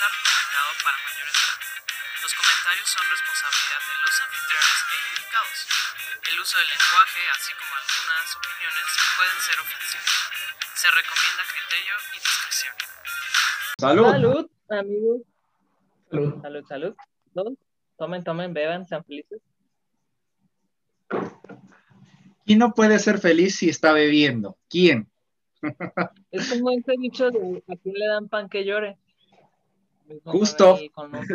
está recomendado para mayores de edad. Los comentarios son responsabilidad de los anfitriones e indicados. El uso del lenguaje, así como algunas opiniones, pueden ser ofensivos. Se recomienda criterio y discreción. Salud. Salud, amigos. Salud. Salud, salud. Todos, Tomen, tomen, beban, sean felices. ¿Quién no puede ser feliz si está bebiendo? ¿Quién? Es como ese dicho de a quién le dan pan que llore. Con Justo. con los-.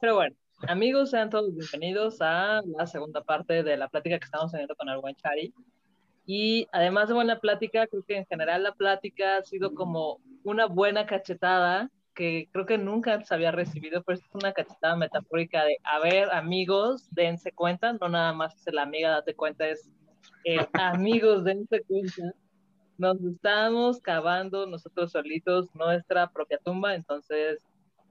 Pero bueno, amigos, sean todos bienvenidos a la segunda parte de la plática que estamos teniendo con el buen Chari. Y además de buena plática, creo que en general la plática ha sido como una buena cachetada que creo que nunca antes había recibido, pero es una cachetada metafórica de, a ver, amigos, dense cuenta, no nada más es la amiga, date cuenta, es amigos, dense cuenta. Nos estamos cavando nosotros solitos nuestra propia tumba, entonces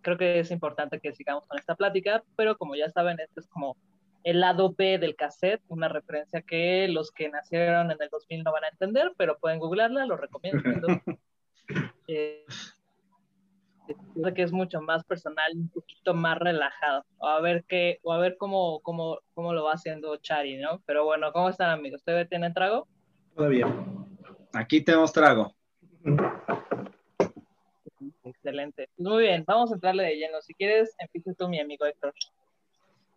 creo que es importante que sigamos con esta plática, pero como ya saben, este es como el lado B del cassette, una referencia que los que nacieron en el 2000 no van a entender, pero pueden googlearla, lo recomiendo. Eh, creo que es mucho más personal, un poquito más relajado. O a ver qué, o a ver cómo, cómo, cómo lo va haciendo Chari, ¿no? Pero bueno, ¿cómo están amigos? ¿Ustedes tienen trago? Todavía. Aquí tenemos trago. Excelente. Muy bien, vamos a entrarle de lleno. Si quieres, empieza tú, mi amigo Héctor.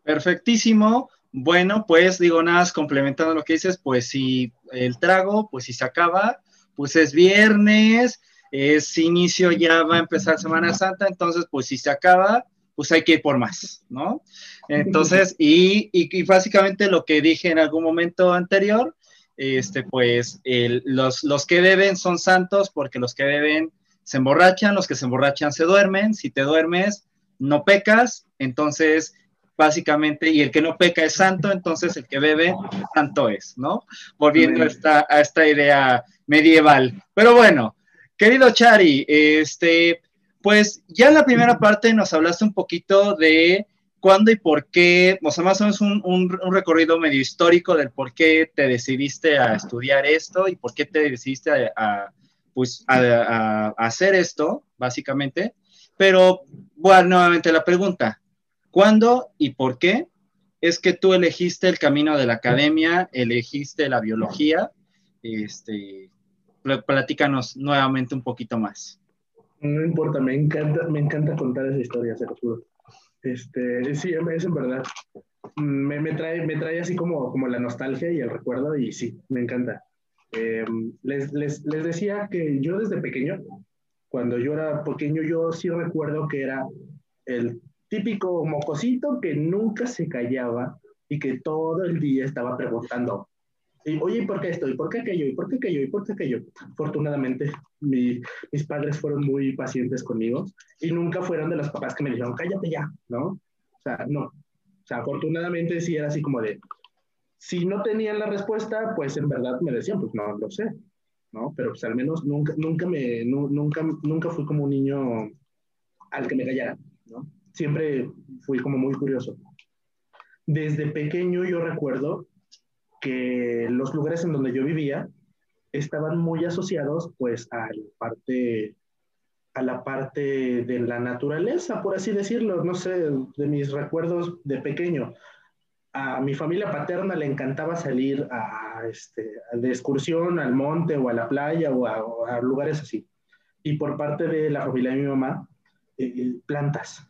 Perfectísimo. Bueno, pues digo nada, más complementando lo que dices, pues si el trago, pues si se acaba, pues es viernes, es inicio, ya va a empezar Semana Santa, entonces pues si se acaba, pues hay que ir por más, ¿no? Entonces, y, y, y básicamente lo que dije en algún momento anterior, este, pues el- los, los que beben son santos porque los que beben se emborrachan, los que se emborrachan se duermen, si te duermes no pecas, entonces básicamente, y el que no peca es santo, entonces el que bebe, santo es, ¿no? Volviendo a esta, a esta idea medieval. Pero bueno, querido Chari, este, pues ya en la primera parte nos hablaste un poquito de cuándo y por qué, o sea, más o menos un, un- un recorrido medio histórico del por qué te decidiste a estudiar esto y por qué te decidiste a, a, pues, a, hacer esto, básicamente. Pero, bueno, nuevamente la pregunta, ¿cuándo y por qué es que tú elegiste el camino de la academia, elegiste la biología? Este, pl- platícanos nuevamente un poquito más. No importa, me encanta, me encanta contar esa historia, se lo juro. Este, sí, es en verdad. Me, me trae, me trae así como, como la nostalgia y el recuerdo y sí, me encanta. Eh, les, les, les decía que yo desde pequeño, cuando yo era pequeño, yo sí recuerdo que era el típico mocosito que nunca se callaba y que todo el día estaba preguntando, y, oye, ¿y por qué esto? ¿Y por qué aquello? ¿Y por qué aquello? ¿Y por qué aquello? Afortunadamente, mi- mis padres fueron muy pacientes conmigo y nunca fueron de los papás que me dijeron, cállate ya, ¿no? O sea, no. O sea, afortunadamente sí era así como de, si no tenían la respuesta, pues en verdad me decían, pues no lo sé, ¿no? Pero pues al menos nunca, nunca me, nu- nunca, nunca fui como un niño al que me callara, ¿no? Siempre fui como muy curioso. Desde pequeño yo recuerdo que los lugares en donde yo vivía estaban muy asociados pues a la parte a la parte de la naturaleza, por así decirlo, no sé, de mis recuerdos de pequeño. A mi familia paterna le encantaba salir a, este, de excursión al monte o a la playa o a, o a lugares así. Y por parte de la familia de mi mamá, eh, plantas.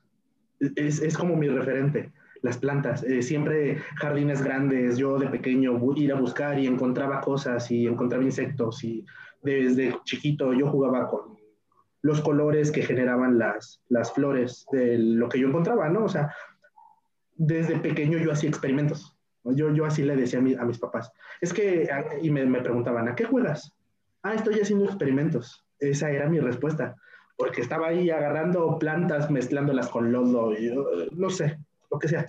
Es, es como mi referente las plantas. Eh, siempre jardines grandes, yo de pequeño ir a buscar y encontraba cosas y encontraba insectos y desde chiquito yo jugaba con los colores que generaban las, las flores de lo que yo encontraba, ¿no? O sea, desde pequeño yo hacía experimentos. Yo, yo así le decía a, mi- a mis papás. Es que, a- y me, me preguntaban, ¿a qué juegas? Ah, estoy haciendo experimentos. Esa era mi respuesta. Porque estaba ahí agarrando plantas, mezclándolas con lodo, y, uh, no sé, lo que sea.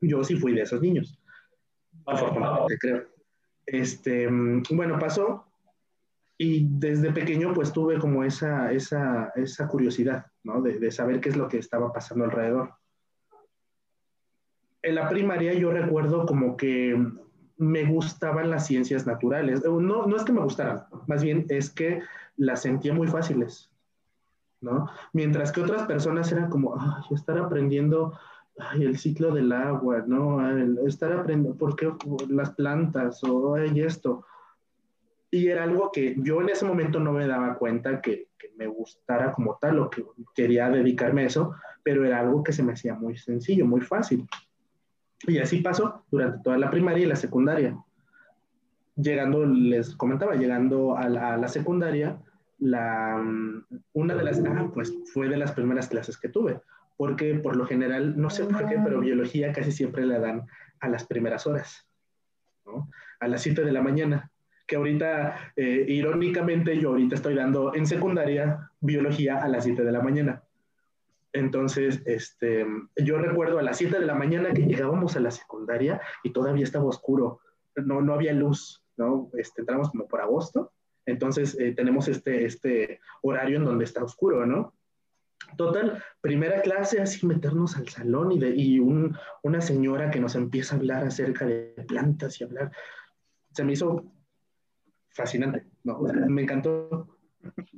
Yo sí fui de esos niños. Afortunadamente, creo. Este, mm, bueno, pasó y desde pequeño pues tuve como esa, esa, esa curiosidad, ¿no? De, de saber qué es lo que estaba pasando alrededor. En la primaria yo recuerdo como que me gustaban las ciencias naturales. No, no es que me gustaran, más bien es que las sentía muy fáciles. ¿no? Mientras que otras personas eran como, ay, estar aprendiendo ay, el ciclo del agua, ¿no? El estar aprendiendo, ¿por qué las plantas o ay, esto? Y era algo que yo en ese momento no me daba cuenta que, que, me gustara como tal o que quería dedicarme a eso, pero era algo que se me hacía muy sencillo, muy fácil. Y así pasó durante toda la primaria y la secundaria. Llegando, les comentaba, llegando a la, a la secundaria, la, una de las, ah, pues fue de las primeras clases que tuve, porque por lo general, no sé por qué, pero biología casi siempre la dan a las primeras horas, ¿no? A las 7 de la mañana, que ahorita, eh, irónicamente, yo ahorita estoy dando en secundaria biología a las 7 de la mañana. Entonces, este, yo recuerdo a las 7 de la mañana que llegábamos a la secundaria y todavía estaba oscuro, no, no había luz, ¿no? Este, entramos como por agosto, entonces eh, tenemos este, este horario en donde está oscuro, ¿no? Total, primera clase, así meternos al salón y, de, y un, una señora que nos empieza a hablar acerca de plantas y hablar, se me hizo fascinante, ¿no? me encantó.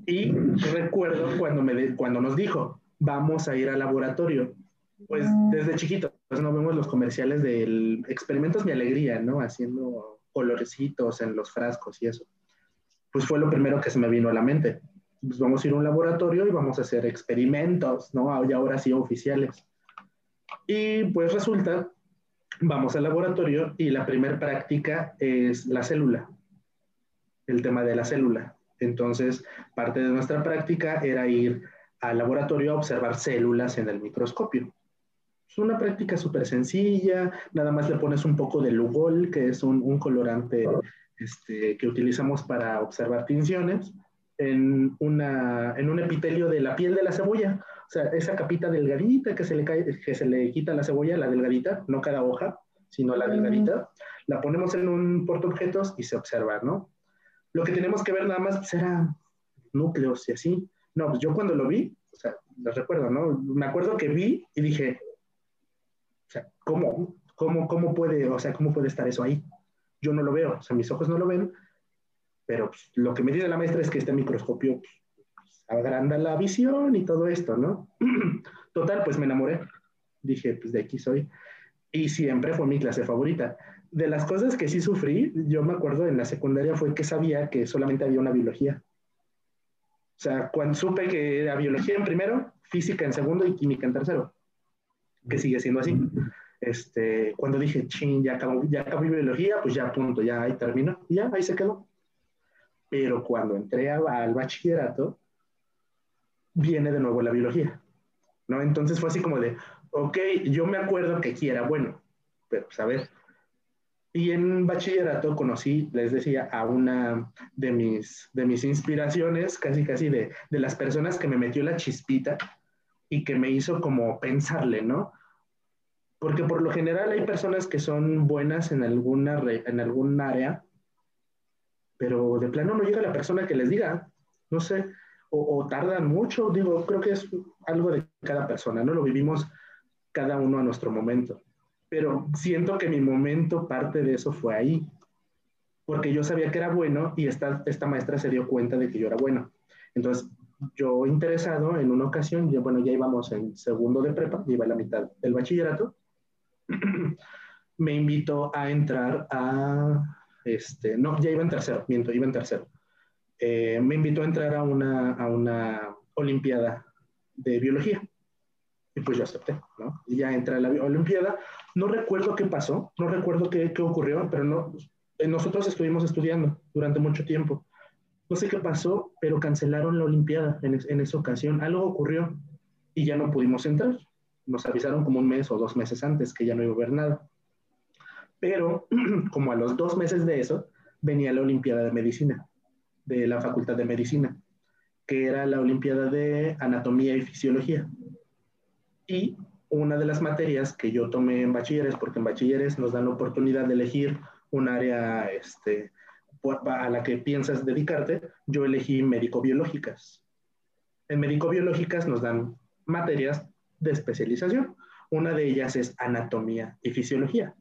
Y recuerdo cuando, me cuando nos dijo, vamos a ir al laboratorio. Pues desde chiquito, pues no vemos los comerciales del Experimentos Mi Alegría, ¿no? Haciendo colorecitos en los frascos y eso. Pues fue lo primero que se me vino a la mente. Pues vamos a ir a un laboratorio y vamos a hacer experimentos, ¿no? Y ahora sí oficiales. Y pues resulta, vamos al laboratorio y la primera práctica es la célula, el tema de la célula. Entonces, parte de nuestra práctica era ir al laboratorio a observar células en el microscopio. Es una práctica súper sencilla, nada más le pones un poco de Lugol, que es un, colorante este, que utilizamos para observar tinciones, en, una, en un epitelio de la piel de la cebolla. O sea, esa capita delgadita que se le, cae, que se le quita a la cebolla, la delgadita, no cada hoja, sino la delgadita, la ponemos en un portaobjetos y se observa, ¿no? Lo que tenemos que ver nada más será núcleos y así. No, pues yo cuando lo vi, o sea, lo recuerdo, ¿no? Me acuerdo que vi y dije, o sea, ¿cómo? ¿Cómo, cómo puede, o sea, cómo puede estar eso ahí? Yo no lo veo, o sea, mis ojos no lo ven, pero pues, lo que me dice la maestra es que este microscopio pues, agranda la visión y todo esto, ¿no? Total, pues me enamoré. Dije, pues de aquí soy. Y siempre fue mi clase favorita. De las cosas que sí sufrí, yo me acuerdo en la secundaria fue que sabía que solamente había una biología. O sea, cuando supe que era biología en primero, física en segundo y química en tercero, que sigue siendo así. Este, cuando dije, ching, ya acabó, ya acabó biología, pues ya punto, ya ahí terminó, ya ahí se quedó. Pero cuando entré al bachillerato, viene de nuevo la biología, ¿no? Entonces fue así como de, ok, yo me acuerdo que aquí era bueno, pero pues a ver, y en bachillerato conocí, les decía, a una de mis, de mis inspiraciones, casi casi de, de las personas que me metió la chispita y que me hizo como pensarle, ¿no? Porque por lo general hay personas que son buenas en alguna, en algún área, pero de plano no llega la persona que les diga, no sé, o, o, tardan mucho, digo, creo que es algo de cada persona, ¿no? Lo vivimos cada uno a nuestro momento pero siento que mi momento, parte de eso fue ahí, porque yo sabía que era bueno y esta, esta maestra se dio cuenta de que yo era bueno. Entonces, yo interesado en una ocasión, ya, bueno, ya íbamos en segundo de prepa, iba a la mitad del bachillerato, me invitó a entrar a, este, no, ya iba en tercero, miento, iba en tercero. Eh, me invitó a entrar a una, a una olimpiada de biología. Y pues yo acepté, ¿no? Y ya entré a la Olimpiada. No recuerdo qué pasó, no recuerdo qué, qué ocurrió, pero no, eh, nosotros estuvimos estudiando durante mucho tiempo. No sé qué pasó, pero cancelaron la Olimpiada en, en esa ocasión. Algo ocurrió y ya no pudimos entrar. Nos avisaron como un mes o dos meses antes que ya no iba a haber nada. Pero como a los dos meses de eso, venía la Olimpiada de Medicina, de la Facultad de Medicina, que era la Olimpiada de Anatomía y Fisiología. Y una de las materias que yo tomé en bachilleres, porque en bachilleres nos dan la oportunidad de elegir un área este, a la que piensas dedicarte, yo elegí médico-biológicas. En médico-biológicas nos dan materias de especialización. Una de ellas es anatomía y fisiología.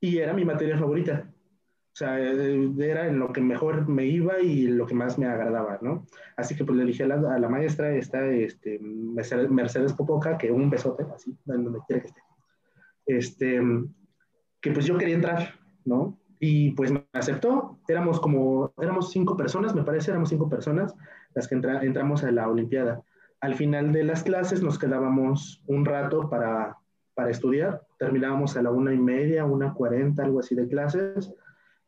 Y era mi materia favorita. O sea, eh, era en lo que mejor me iba y lo que más me agradaba, ¿no? Así que pues le dije a la, a la maestra, esta, este, Mercedes Popoca, que un besote, así, donde quiera que esté, este, que pues yo quería entrar, ¿no? Y pues me aceptó, éramos como, éramos cinco personas, me parece, éramos cinco personas las que entramos a la Olimpiada. Al final de las clases nos quedábamos un rato para, para estudiar, terminábamos a la una y media, una cuarenta, algo así de clases,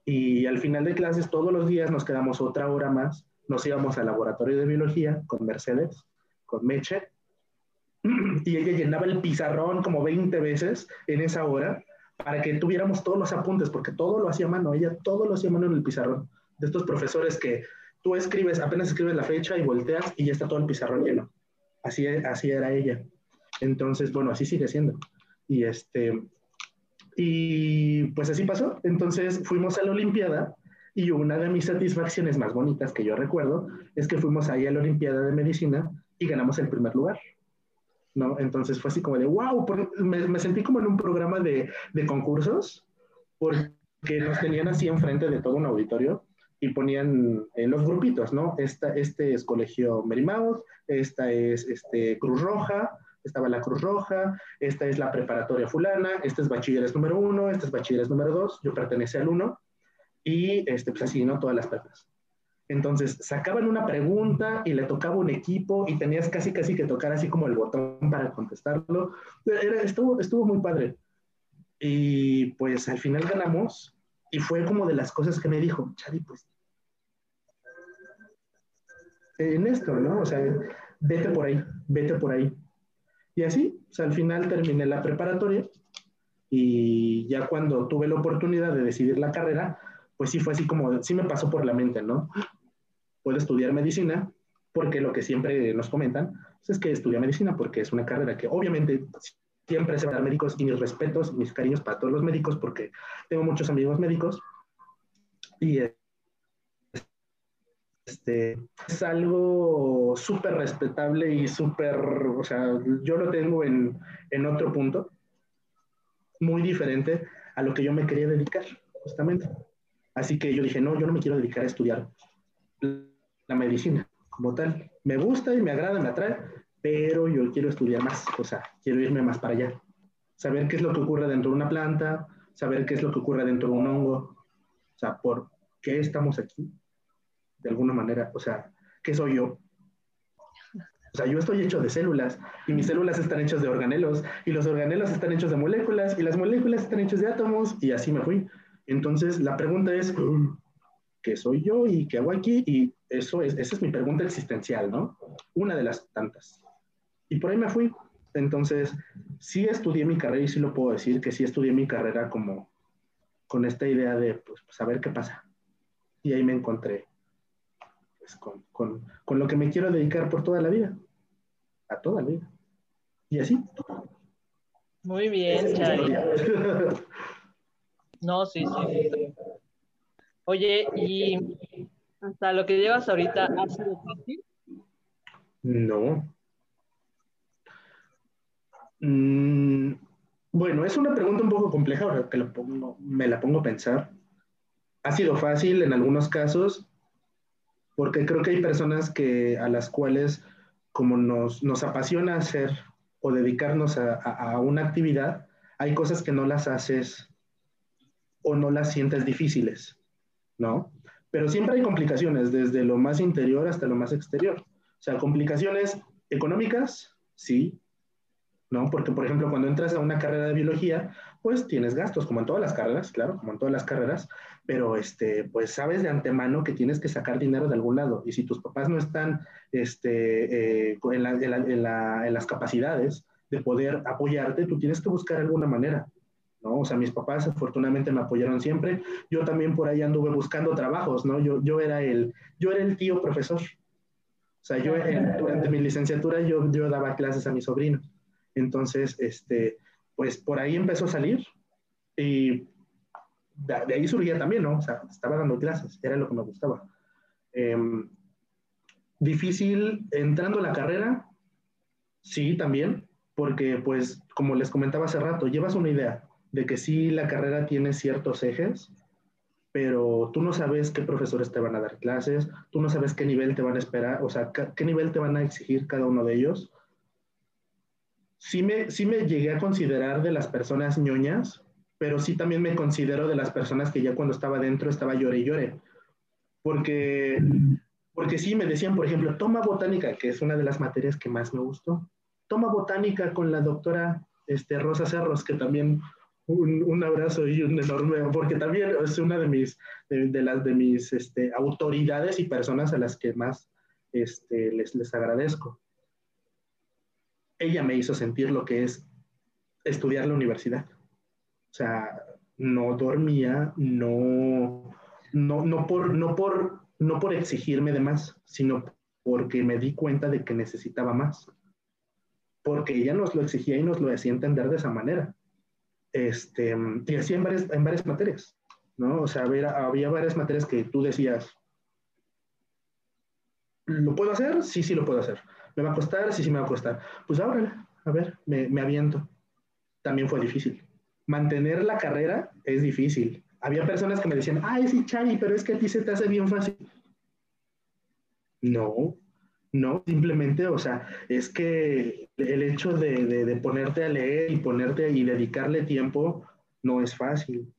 y al final de clases todos los días nos quedamos otra hora más, nos íbamos al laboratorio de biología con Mercedes, con Meche, y ella llenaba el pizarrón como 20 veces en esa hora para que tuviéramos todos los apuntes, porque todo lo hacía a mano, ella todo lo hacía a mano en el pizarrón, de estos profesores que tú escribes, apenas escribes la fecha y volteas y ya está todo el pizarrón lleno. Así, así era ella. Entonces, bueno, así sigue siendo. Y este, y pues así pasó. Entonces fuimos a la Olimpiada y una de mis satisfacciones más bonitas que yo recuerdo es que fuimos ahí a la Olimpiada de Medicina y ganamos el primer lugar. ¿no? Entonces fue así como de, wow, me, sentí como en un programa de, de, concursos, porque nos tenían así enfrente de todo un auditorio y ponían en los grupitos, ¿no? Esta, este es Colegio Merimouth, esta es este, Cruz Roja, estaba la Cruz Roja, esta es la preparatoria fulana, este es bachilleres número uno, este es bachilleres número dos, yo pertenecía al uno, y este, pues así, ¿no? Todas las prepas. Entonces, sacaban una pregunta y le tocaba un equipo y tenías casi, casi que tocar así como el botón para contestarlo. Era, estuvo, estuvo muy padre. Y pues al final ganamos y fue como de las cosas que me dijo, Chadi, pues, en esto, ¿no? O sea, vete por ahí, vete por ahí. Y así, sea, al final terminé la preparatoria y ya cuando tuve la oportunidad de decidir la carrera, pues sí fue así como, sí me pasó por la mente, ¿no? Puedo estudiar medicina, porque lo que siempre nos comentan pues, es que estudia medicina, porque es una carrera que obviamente siempre se va a dar médicos y mis respetos, mis cariños para todos los médicos, porque tengo muchos amigos médicos y este, es algo súper respetable y súper, o sea, yo lo tengo en, en otro punto, muy diferente a lo que yo me quería dedicar, justamente. Así que yo dije, no, yo no me quiero dedicar a estudiar la medicina como tal. Me gusta y me agrada, me atrae, pero yo quiero estudiar más, o sea, quiero irme más para allá. Saber qué es lo que ocurre dentro de una planta, saber qué es lo que ocurre dentro de un hongo, o sea, por qué estamos aquí, de alguna manera, o sea, ¿qué soy yo? O sea, yo estoy hecho de células y mis células están hechas de organelos y los organelos están hechos de moléculas y las moléculas están hechas de átomos y así me fui. Entonces, la pregunta es, ¿qué soy yo y qué hago aquí? Y eso es, esa es mi pregunta existencial, ¿no? Una de las tantas. Y por ahí me fui. Entonces, sí estudié mi carrera y sí lo puedo decir que sí estudié mi carrera como con esta idea de, pues, saber qué pasa. Y ahí me encontré pues, con, con, con, lo que me quiero dedicar por toda la vida. A toda la vida. Y así. Muy bien, Chay. No, sí, sí. Oye, y hasta lo que llevas ahorita, ¿ha sido fácil? No. Mm, bueno, es una pregunta un poco compleja ahora que me la pongo a pensar. Ha sido fácil en algunos casos, porque creo que hay personas que, a las cuales, como nos, nos apasiona hacer o dedicarnos a, a, una actividad, hay cosas que no las haces o no las sientes difíciles, ¿no? Pero siempre hay complicaciones, desde lo más interior hasta lo más exterior. O sea, complicaciones económicas, sí, ¿no? Porque, por ejemplo, cuando entras a una carrera de biología, pues tienes gastos, como en todas las carreras, claro, como en todas las carreras, pero, este, pues sabes de antemano que tienes que sacar dinero de algún lado. Y si tus papás no están este, eh, en, la, en, la, en, la, en las capacidades de poder apoyarte, tú tienes que buscar alguna manera. ¿no? O sea, mis papás afortunadamente me apoyaron siempre. Yo también por ahí anduve buscando trabajos, ¿no? Yo, yo, era, el, yo era el tío profesor. O sea, yo durante mi licenciatura yo, yo daba clases a mi sobrino. Entonces, este, pues por ahí empezó a salir y de, de ahí surgía también, ¿no? O sea, estaba dando clases, era lo que me gustaba. Eh, difícil entrando a la carrera, sí, también, porque pues como les comentaba hace rato, llevas una idea, de que sí la carrera tiene ciertos ejes, pero tú no sabes qué profesores te van a dar clases, tú no sabes qué nivel te van a esperar, o sea, qué nivel te van a exigir cada uno de ellos. Sí me, sí me llegué a considerar de las personas ñoñas, pero sí también me considero de las personas que ya cuando estaba dentro estaba llore y llore. Porque, porque sí me decían, por ejemplo, toma botánica, que es una de las materias que más me gustó. Toma botánica con la doctora este, Rosa Cerros, que también un, abrazo y un enorme, porque también es una de mis, de, las de mis este, autoridades y personas a las que más este, les, les agradezco. Ella me hizo sentir lo que es estudiar la universidad. O sea, no dormía, no, no, no, por, no, por, no por exigirme de más, sino porque me di cuenta de que necesitaba más. Porque ella nos lo exigía y nos lo hacía entender de esa manera este, y así en varias, en varias materias, ¿no? O sea, había, había varias materias que tú decías, ¿lo puedo hacer? Sí, sí lo puedo hacer. ¿Me va a costar? Sí, sí me va a costar. Pues ahora, a ver, me, me aviento. También fue difícil. Mantener la carrera es difícil. Había personas que me decían, ay, sí, Chavi, pero es que a ti se te hace bien fácil. No, no, simplemente, o sea, es que el hecho de, ponerte a leer y ponerte y dedicarle tiempo no es fácil.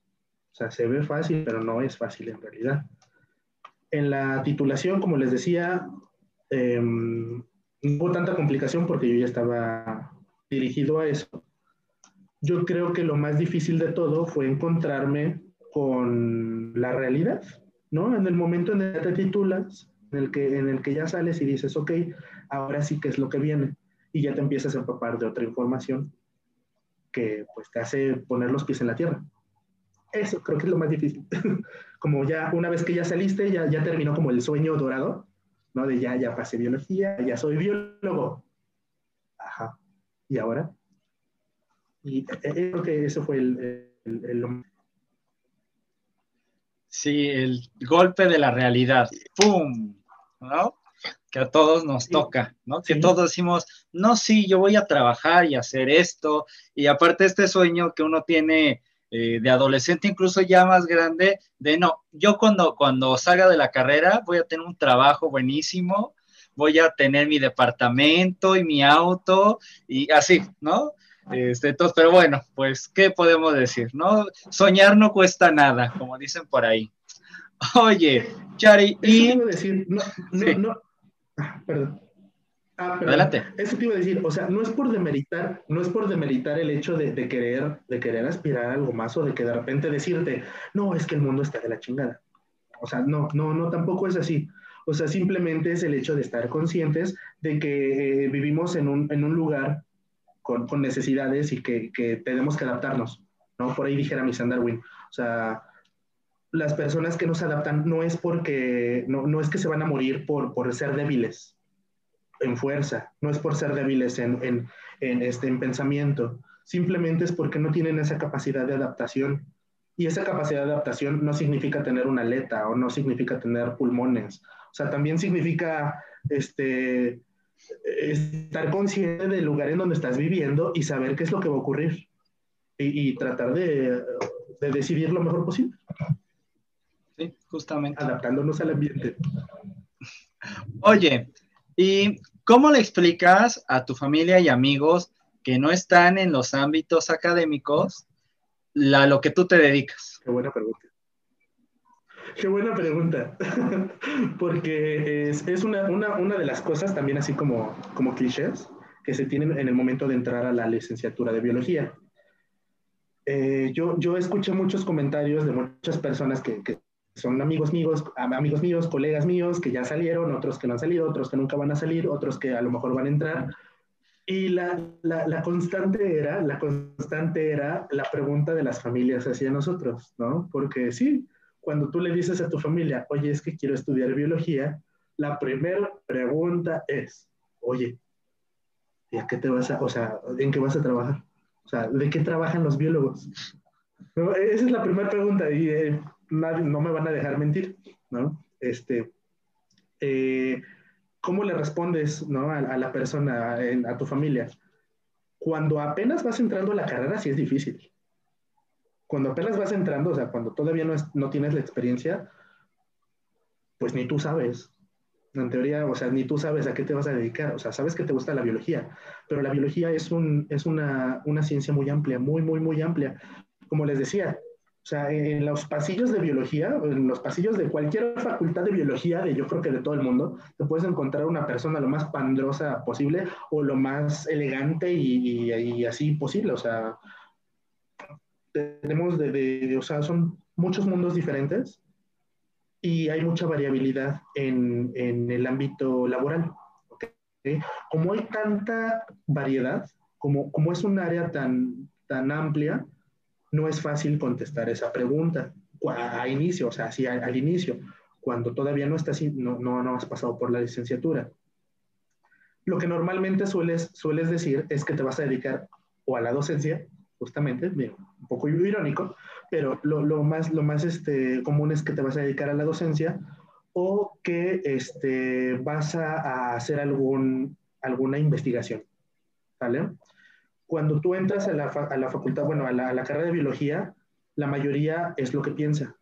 O sea, se ve fácil, pero no es fácil en realidad. En la titulación, como les decía, em, no hubo tanta complicación porque yo ya estaba dirigido a eso. Yo creo que lo más difícil de todo fue encontrarme con la realidad, ¿no? En el momento en el que te titulas, en el que, en el que ya sales y dices, ok, ahora sí que es lo que viene, y ya te empiezas a empapar de otra información que pues te hace poner los pies en la tierra. Eso creo que es lo más difícil. como ya una vez que ya saliste, ya, ya terminó como el sueño dorado, ¿no? De ya, ya pasé biología, ya soy biólogo. Ajá. ¿Y ahora? Y eh, eh, creo que eso fue el, el, el, Sí, el golpe de la realidad. ¡Pum! ¿no? Que a todos nos toca, ¿no? Que todos decimos, no, sí, yo voy a trabajar y hacer esto, y aparte este sueño que uno tiene eh, de adolescente, incluso ya más grande, de no, yo cuando, cuando salga de la carrera voy a tener un trabajo buenísimo, voy a tener mi departamento y mi auto, y así, ¿no? Este, entonces, pero bueno, pues, ¿qué podemos decir? ¿No? Soñar no cuesta nada, como dicen por ahí. Oye, Chari, y... Decir, no, no, no, ah, perdón. Ah. Adelante. Eso te iba a decir, o sea, no es por demeritar, no es por demeritar el hecho de, de, querer, de querer aspirar a algo más o de que de repente decirte, no, es que el mundo está de la chingada. O sea, no, no, no, tampoco es así. O sea, simplemente es el hecho de estar conscientes de que eh, vivimos en un, en un lugar con, con, necesidades y que, que tenemos que adaptarnos, ¿no? Por ahí dijera mi Darwin. O sea, las personas que no se adaptan no es porque, no, no es que se van a morir por, por, ser débiles en fuerza, no es por ser débiles en, en, en, este, en pensamiento, simplemente es porque no tienen esa capacidad de adaptación. Y esa capacidad de adaptación no significa tener una aleta o no significa tener pulmones. O sea, también significa este, estar consciente del lugar en donde estás viviendo y saber qué es lo que va a ocurrir y, y tratar de, de decidir lo mejor posible justamente. Adaptándonos al ambiente. Oye, ¿y cómo le explicas a tu familia y amigos que no están en los ámbitos académicos la, lo que tú te dedicas? Qué buena pregunta. Qué buena pregunta, porque es, una, de las cosas también así como, como clichés que se tienen en el momento de entrar a la licenciatura de biología. Eh, yo, escuché muchos comentarios de muchas personas que son amigos míos, amigos míos, colegas míos que ya salieron, otros que no han salido, otros que nunca van a salir, otros que a lo mejor van a entrar. Y la, la, la, constante era, la constante era la pregunta de las familias hacia nosotros, ¿no? Porque sí, cuando tú le dices a tu familia, oye, es que quiero estudiar biología, la primera pregunta es, oye, ¿y a qué te vas a, o sea, en qué vas a trabajar? O sea, ¿de qué trabajan los biólogos? Esa es la primera pregunta y eh, no me van a dejar mentir, ¿no? Este, eh, ¿Cómo le respondes ¿no? a, la persona, a, tu familia? Cuando apenas vas entrando a la carrera, sí es difícil. Cuando apenas vas entrando, o sea, cuando todavía no, no tienes la experiencia, pues ni tú sabes. En teoría, o sea, ni tú sabes a qué te vas a dedicar. O sea, sabes que te gusta la biología, pero la biología es, un, es una, una ciencia muy amplia, muy, muy, muy amplia. Como les decía, o sea, en los pasillos de biología, en los pasillos de cualquier facultad de biología, de yo creo que de todo el mundo, te puedes encontrar una persona lo más pandrosa posible o lo más elegante y, y, así posible. O sea, tenemos de, de, o sea, son muchos mundos diferentes y hay mucha variabilidad en, en el ámbito laboral. ¿okay? Como hay tanta variedad, como, como es un área tan, tan amplia, no es fácil contestar esa pregunta a, inicio, o sea, así al, inicio, cuando todavía no, estás, no, no, no has pasado por la licenciatura. Lo que normalmente sueles, sueles decir es que te vas a dedicar o a la docencia, justamente, un poco irónico, pero lo, lo más, lo más este, común es que te vas a dedicar a la docencia o que este, vas a, hacer algún, alguna investigación. ¿Vale? Cuando tú entras a la, a la facultad, bueno, a la, a la, carrera de biología, la mayoría es lo que piensa.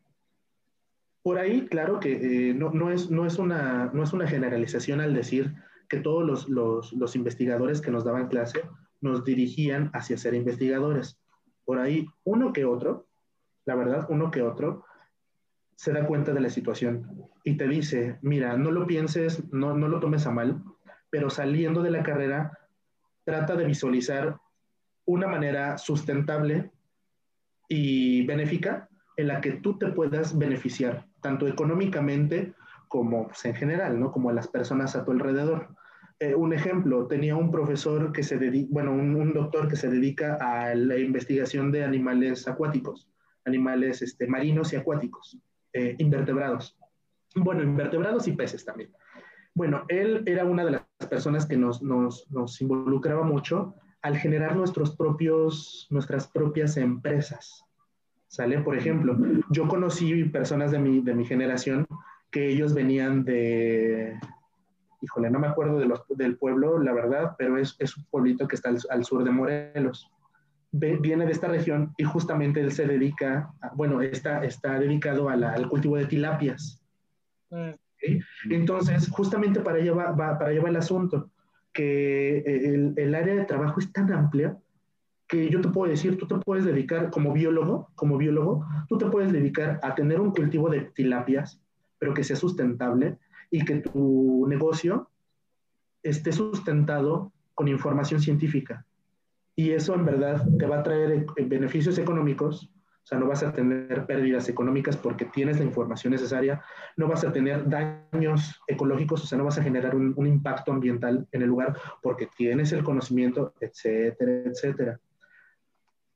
Por ahí, claro que eh, no, no, es, no, es una, no es una generalización al decir que todos los, los, los, investigadores que nos daban clase nos dirigían hacia ser investigadores. Por ahí, uno que otro, la verdad, uno que otro, se da cuenta de la situación y te dice, mira, no lo pienses, no, no lo tomes a mal, pero saliendo de la carrera, trata de visualizar una manera sustentable y benéfica en la que tú te puedas beneficiar, tanto económicamente como pues, en general, ¿no? Como a las personas a tu alrededor. Eh, un ejemplo, tenía un profesor que se dedica, bueno, un, doctor que se dedica a la investigación de animales acuáticos, animales este, marinos y acuáticos, eh, invertebrados. Bueno, invertebrados y peces también. Bueno, él era una de las personas que nos, nos, nos involucraba mucho al generar nuestros propios, nuestras propias empresas. ¿Sale? Por ejemplo, yo conocí personas de mi, de mi generación que ellos venían de, híjole, no me acuerdo de los, del pueblo, la verdad, pero es, es un pueblito que está al, al sur de Morelos. viene de esta región y justamente él se dedica, a, bueno, está, está dedicado a la, al cultivo de tilapias. Mm. ¿Okay? Entonces, justamente para allá va, va, para allá va el asunto que eh, el, el, área de trabajo es tan amplia que yo te puedo decir, tú te puedes dedicar como biólogo, como biólogo, tú te puedes dedicar a tener un cultivo de tilapias, pero que sea sustentable y que tu negocio esté sustentado con información científica. Y eso en verdad te va a traer eh, beneficios económicos o sea, no vas a tener pérdidas económicas porque tienes la información necesaria, no vas a tener daños ecológicos, o sea, no vas a generar un, impacto ambiental en el lugar porque tienes el conocimiento, etcétera, etcétera.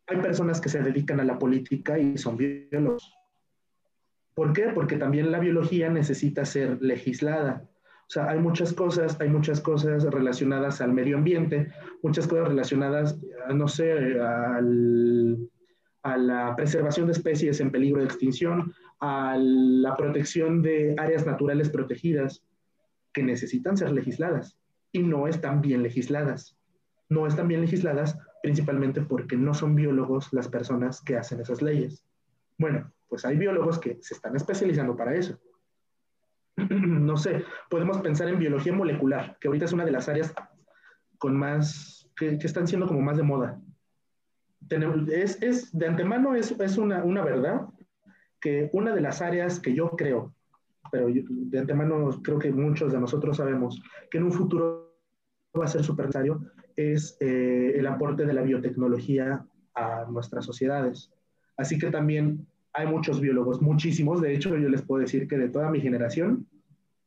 Hay personas que se dedican a la política y son biólogos. ¿Por qué? Porque también la biología necesita ser legislada. O sea, hay muchas cosas, hay muchas cosas relacionadas al medio ambiente, muchas cosas relacionadas, no sé, al a la preservación de especies en peligro de extinción, a la protección de áreas naturales protegidas que necesitan ser legisladas y no están bien legisladas. No están bien legisladas principalmente porque no son biólogos las personas que hacen esas leyes. Bueno, pues hay biólogos que se están especializando para eso. no sé, podemos pensar en biología molecular, que ahorita es una de las áreas con más, que, que están siendo como más de moda es, de antemano es, es una, una, verdad que una de las áreas que yo creo, pero de antemano creo que muchos de nosotros sabemos que en un futuro va a ser súper es eh, el aporte de la biotecnología a nuestras sociedades. Así que también hay muchos biólogos, muchísimos, de hecho yo les puedo decir que de toda mi generación,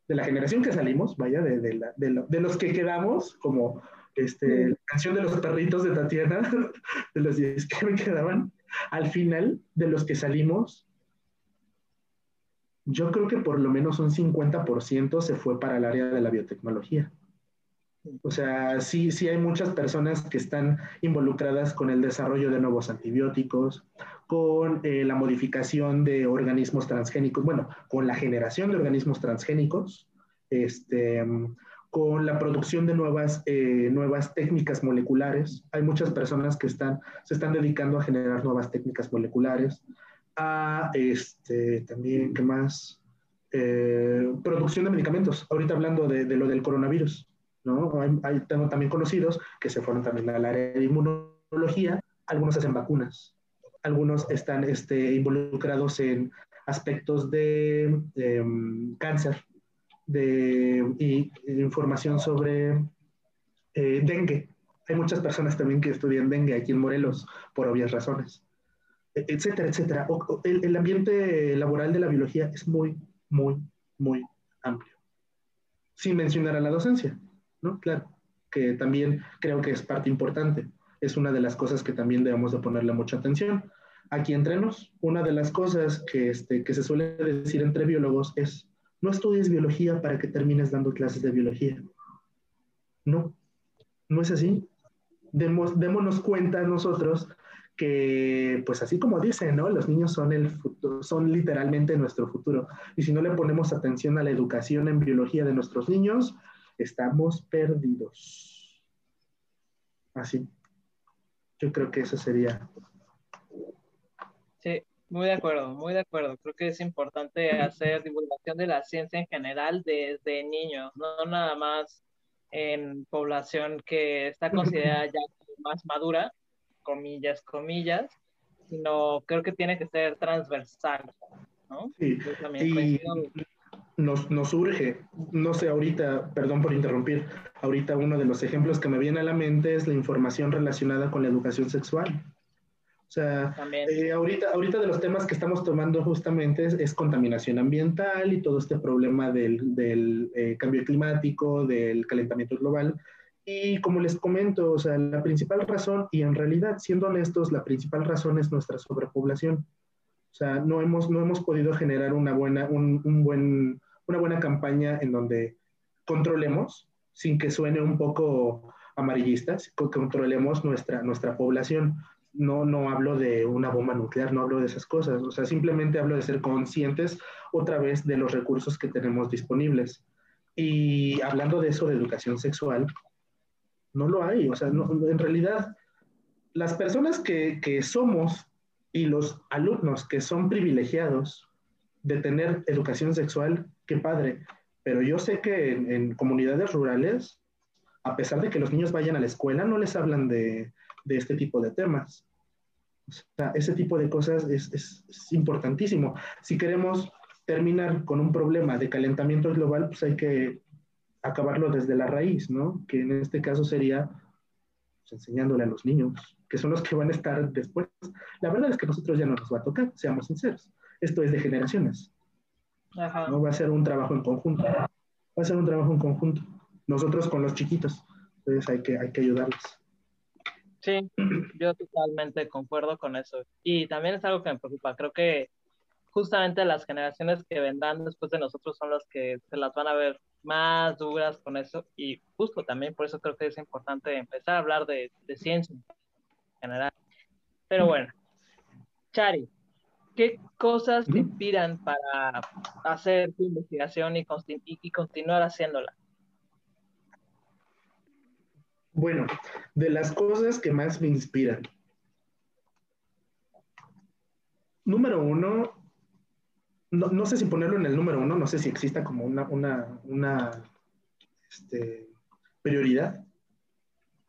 de la generación que salimos, vaya, de, de los que quedamos como este, la canción de los perritos de Tatiana, de los 10 que me quedaban, al final de los que salimos, yo creo que por lo menos un 50% se fue para el área de la biotecnología. O sea, sí, sí hay muchas personas que están involucradas con el desarrollo de nuevos antibióticos, con eh, la modificación de organismos transgénicos, bueno, con la generación de organismos transgénicos, este, con la producción de nuevas, eh, nuevas técnicas moleculares. Hay muchas personas que están, se están dedicando a generar nuevas técnicas moleculares, a este, también, ¿qué más? Eh, producción de medicamentos. Ahorita hablando de, lo del coronavirus, ¿no? Hay, tengo también conocidos que se fueron también al área de inmunología, algunos hacen vacunas, algunos están este, involucrados en aspectos de, em, cáncer, de y, información sobre eh, dengue. Hay muchas personas también que estudian dengue aquí en Morelos por obvias razones, e, etcétera, etcétera. el, el ambiente laboral de la biología es muy, muy, muy amplio. Sin mencionar a la docencia, ¿no? Claro, que también creo que es parte importante. Es una de las cosas que también debemos de ponerle mucha atención. Aquí entre nos, una de las cosas que, este, que se suele decir entre biólogos es, no estudies biología para que termines dando clases de biología. No, no es así. Demos, démonos cuenta nosotros que, pues así como dicen, ¿no? Los niños son el futuro, son literalmente nuestro futuro. Y si no le ponemos atención a la educación en biología de nuestros niños, estamos perdidos. Así. Yo creo que eso sería. Muy de acuerdo, muy de acuerdo. Creo que es importante hacer divulgación de la ciencia en general desde niños, no nada más en población que está considerada ya más madura, comillas, comillas, sino creo que tiene que ser transversal, ¿no? Sí, y nos, nos urge, no sé, ahorita, perdón por interrumpir, ahorita uno de los ejemplos que me viene a la mente es la información relacionada con la educación sexual. Sea, eh, ahorita, ahorita de los temas que estamos tomando justamente es, contaminación ambiental y todo este problema del, del eh, cambio climático, del calentamiento global. Y como les comento, o sea, la principal razón, y en realidad, siendo honestos, la principal razón es nuestra sobrepoblación. O sea, no hemos, no hemos podido generar una buena, un, un buen, una buena campaña en donde controlemos, sin que suene un poco amarillista, controlemos nuestra, nuestra población. No, no hablo de una bomba nuclear, no hablo de esas cosas. O sea, simplemente hablo de ser conscientes otra vez de los recursos que tenemos disponibles. Y hablando de eso, de educación sexual, no lo hay. O sea, en realidad, las personas que, que, somos y los alumnos que son privilegiados de tener educación sexual, qué padre. Pero yo sé que en, comunidades rurales, a pesar de que los niños vayan a la escuela, no les hablan de, de este tipo de temas. O sea, ese tipo de cosas es, es, es, importantísimo. Si queremos terminar con un problema de calentamiento global, pues hay que acabarlo desde la raíz, ¿no? Que en este caso sería pues, enseñándole a los niños, que son los que van a estar después. La verdad es que a nosotros ya no nos va a tocar, seamos sinceros. Esto es de generaciones. Ajá. No va a ser un trabajo en conjunto. Va a ser un trabajo en conjunto. Nosotros con los chiquitos. Entonces hay que, hay que ayudarles. Sí, yo totalmente concuerdo con eso. Y también es algo que me preocupa. Creo que justamente las generaciones que vendrán después de nosotros son las que se las van a ver más duras con eso y justo también por eso creo que es importante empezar a hablar de, de ciencia en general. Pero bueno, Chari, ¿qué cosas te inspiran para hacer tu investigación y, y continuar haciéndola? Bueno, de las cosas que más me inspiran. Número uno, no, no, sé si ponerlo en el número uno, no sé si exista como una, una, una este, prioridad,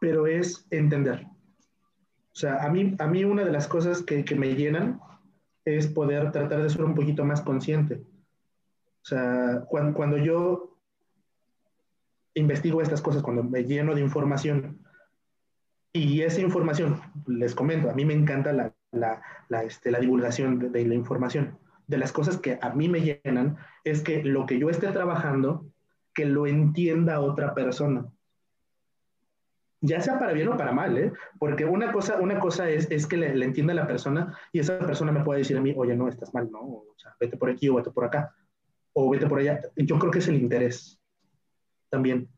pero es entender. O sea, a mí, a mí una de las cosas que, que me llenan es poder tratar de ser un poquito más consciente. O sea, cuando, cuando yo investigo estas cosas, cuando me lleno de información, y esa información, les comento, a mí me encanta la, la, la, este, la divulgación de, de la información de las cosas que a mí me llenan es que lo que yo esté trabajando, que lo entienda otra persona. Ya sea para bien o para mal, ¿eh? Porque una cosa, una cosa es, es que le, le entienda la persona y esa persona me puede decir a mí, oye, no, estás mal, ¿no? O sea, vete por aquí o vete por acá, o vete por allá. Yo creo que es el interés también.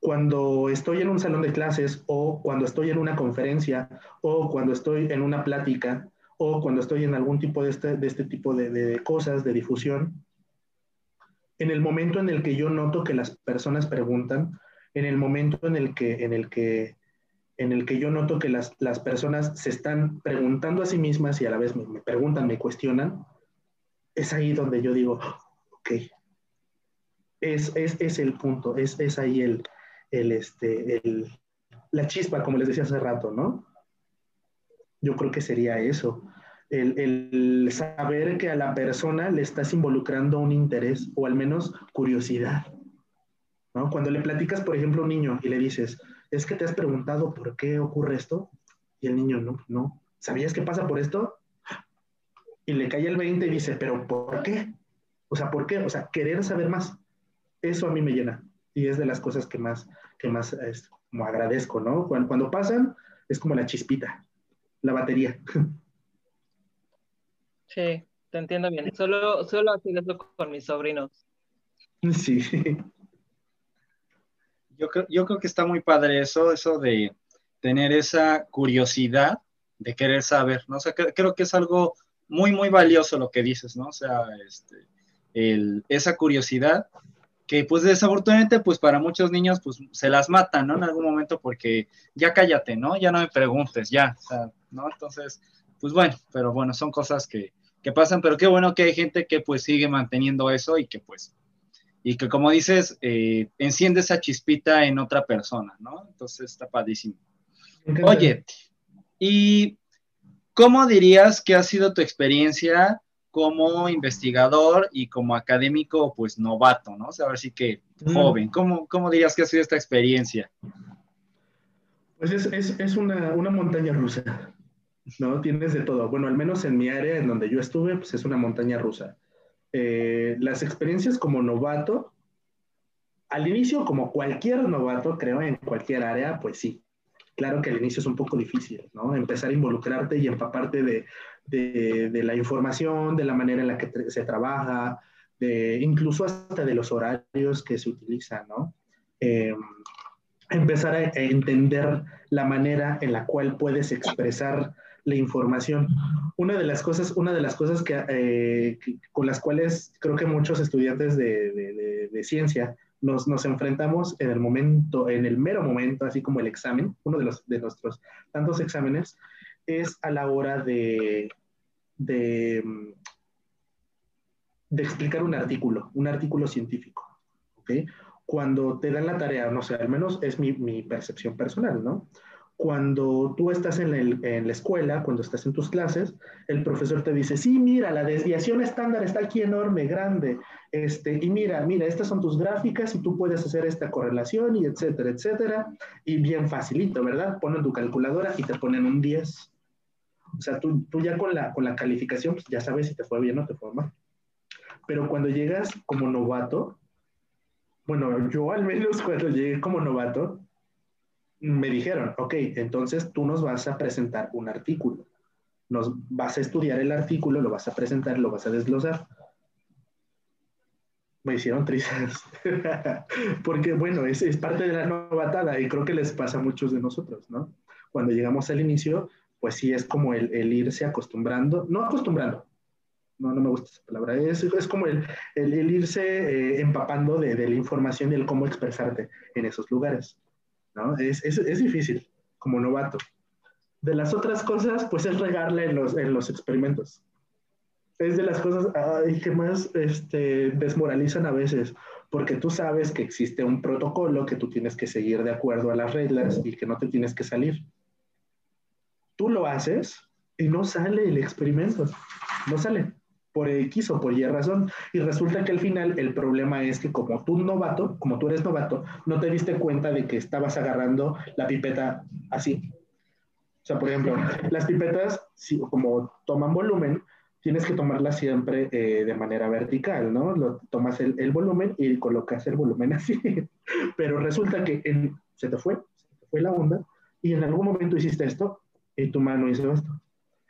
Cuando estoy en un salón de clases o cuando estoy en una conferencia o cuando estoy en una plática, o cuando estoy en algún tipo de este, de este tipo de, de, cosas, de difusión, en el momento en el que yo noto que las personas preguntan, en el momento en el que, en el que, en el que yo noto que las, las personas se están preguntando a sí mismas y a la vez me, me preguntan, me cuestionan, es ahí donde yo digo, ok, es, es, es el punto, es, es ahí el, el, este, el, la chispa, como les decía hace rato, ¿no? Yo creo que sería eso. El, el, saber que a la persona le estás involucrando un interés o al menos curiosidad. ¿no? Cuando le platicas, por ejemplo, a un niño y le dices, es que te has preguntado por qué ocurre esto, y el niño no, no. ¿Sabías qué pasa por esto? Y le cae el 20 y dice, pero ¿por qué? O sea, ¿por qué? O sea, querer saber más. Eso a mí me llena y es de las cosas que más, que más es, como agradezco, ¿no? Cuando, cuando pasan, es como la chispita, la batería. Sí, te entiendo bien. Solo, solo eso con mis sobrinos. Sí. Yo creo, yo creo que está muy padre eso, eso de tener esa curiosidad de querer saber, ¿no? O sea, que, creo que es algo muy, muy valioso lo que dices, ¿no? O sea, este, el, esa curiosidad que pues desafortunadamente pues para muchos niños pues se las matan, ¿no? En algún momento porque ya cállate, ¿no? Ya no me preguntes, ya, o sea, ¿no? Entonces, pues bueno, pero bueno, son cosas que, que pasan, pero qué bueno que hay gente que pues sigue manteniendo eso y que pues, y que como dices, eh, enciende esa chispita en otra persona, ¿no? Entonces está padrísimo. Oye, ¿y cómo dirías que ha sido tu experiencia como investigador y como académico, pues novato, ¿no? O sea, que joven. ¿Cómo, ¿Cómo, dirías que ha sido esta experiencia? Pues es, es, es una, una, montaña rusa, ¿no? Tienes de todo. Bueno, al menos en mi área, en donde yo estuve, pues es una montaña rusa. Eh, las experiencias como novato, al inicio, como cualquier novato, creo, en cualquier área, pues sí. Claro que al inicio es un poco difícil, ¿no? Empezar a involucrarte y empaparte de, de, de, la información, de la manera en la que se trabaja, de, incluso hasta de los horarios que se utilizan, ¿no? Eh, empezar a, entender la manera en la cual puedes expresar la información. Una de las cosas, una de las cosas que, eh, con las cuales creo que muchos estudiantes de, de ciencia nos, nos, enfrentamos en el momento, en el mero momento, así como el examen, uno de, los, de nuestros tantos exámenes, es a la hora de, de, de explicar un artículo, un artículo científico. ¿okay? Cuando te dan la tarea, no sé, al menos es mi, mi percepción personal, ¿no? Cuando tú estás en, el, en, la escuela, cuando estás en tus clases, el profesor te dice, sí, mira, la desviación estándar está aquí enorme, grande, este, y mira, mira, estas son tus gráficas y tú puedes hacer esta correlación y etcétera, etcétera, y bien facilito, ¿verdad? Ponen tu calculadora y te ponen un 10. O sea, tú, tú ya con la, con la calificación pues ya sabes si te fue bien o te fue mal. Pero cuando llegas como novato, bueno, yo al menos cuando llegué como novato, me dijeron, ok, entonces tú nos vas a presentar un artículo. Nos vas a estudiar el artículo, lo vas a presentar, lo vas a desglosar. Me hicieron tristes. Porque, bueno, es, es parte de la novatada y creo que les pasa a muchos de nosotros, ¿no? Cuando llegamos al inicio, pues sí es como el, el, irse acostumbrando, no acostumbrando, no, no me gusta esa palabra, es, es como el, el, el irse eh, empapando de, de, la información y el cómo expresarte en esos lugares, Es, es, es, difícil como novato. De las otras cosas, pues es regarle en los, en los experimentos. Es de las cosas ay, que más este, desmoralizan a veces, porque tú sabes que existe un protocolo que tú tienes que seguir de acuerdo a las reglas y que no te tienes que salir tú lo haces y no sale el experimento, no sale por X o por Y razón. Y resulta que al final el problema es que como tú novato, como tú eres novato, no te diste cuenta de que estabas agarrando la pipeta así. O sea, por ejemplo, las pipetas, si, como toman volumen, tienes que tomarlas siempre eh, de manera vertical, ¿no? Lo, tomas el, el, volumen y colocas el volumen así. Pero resulta que en, se te fue, se te fue la onda y en algún momento hiciste esto y tu mano hizo esto.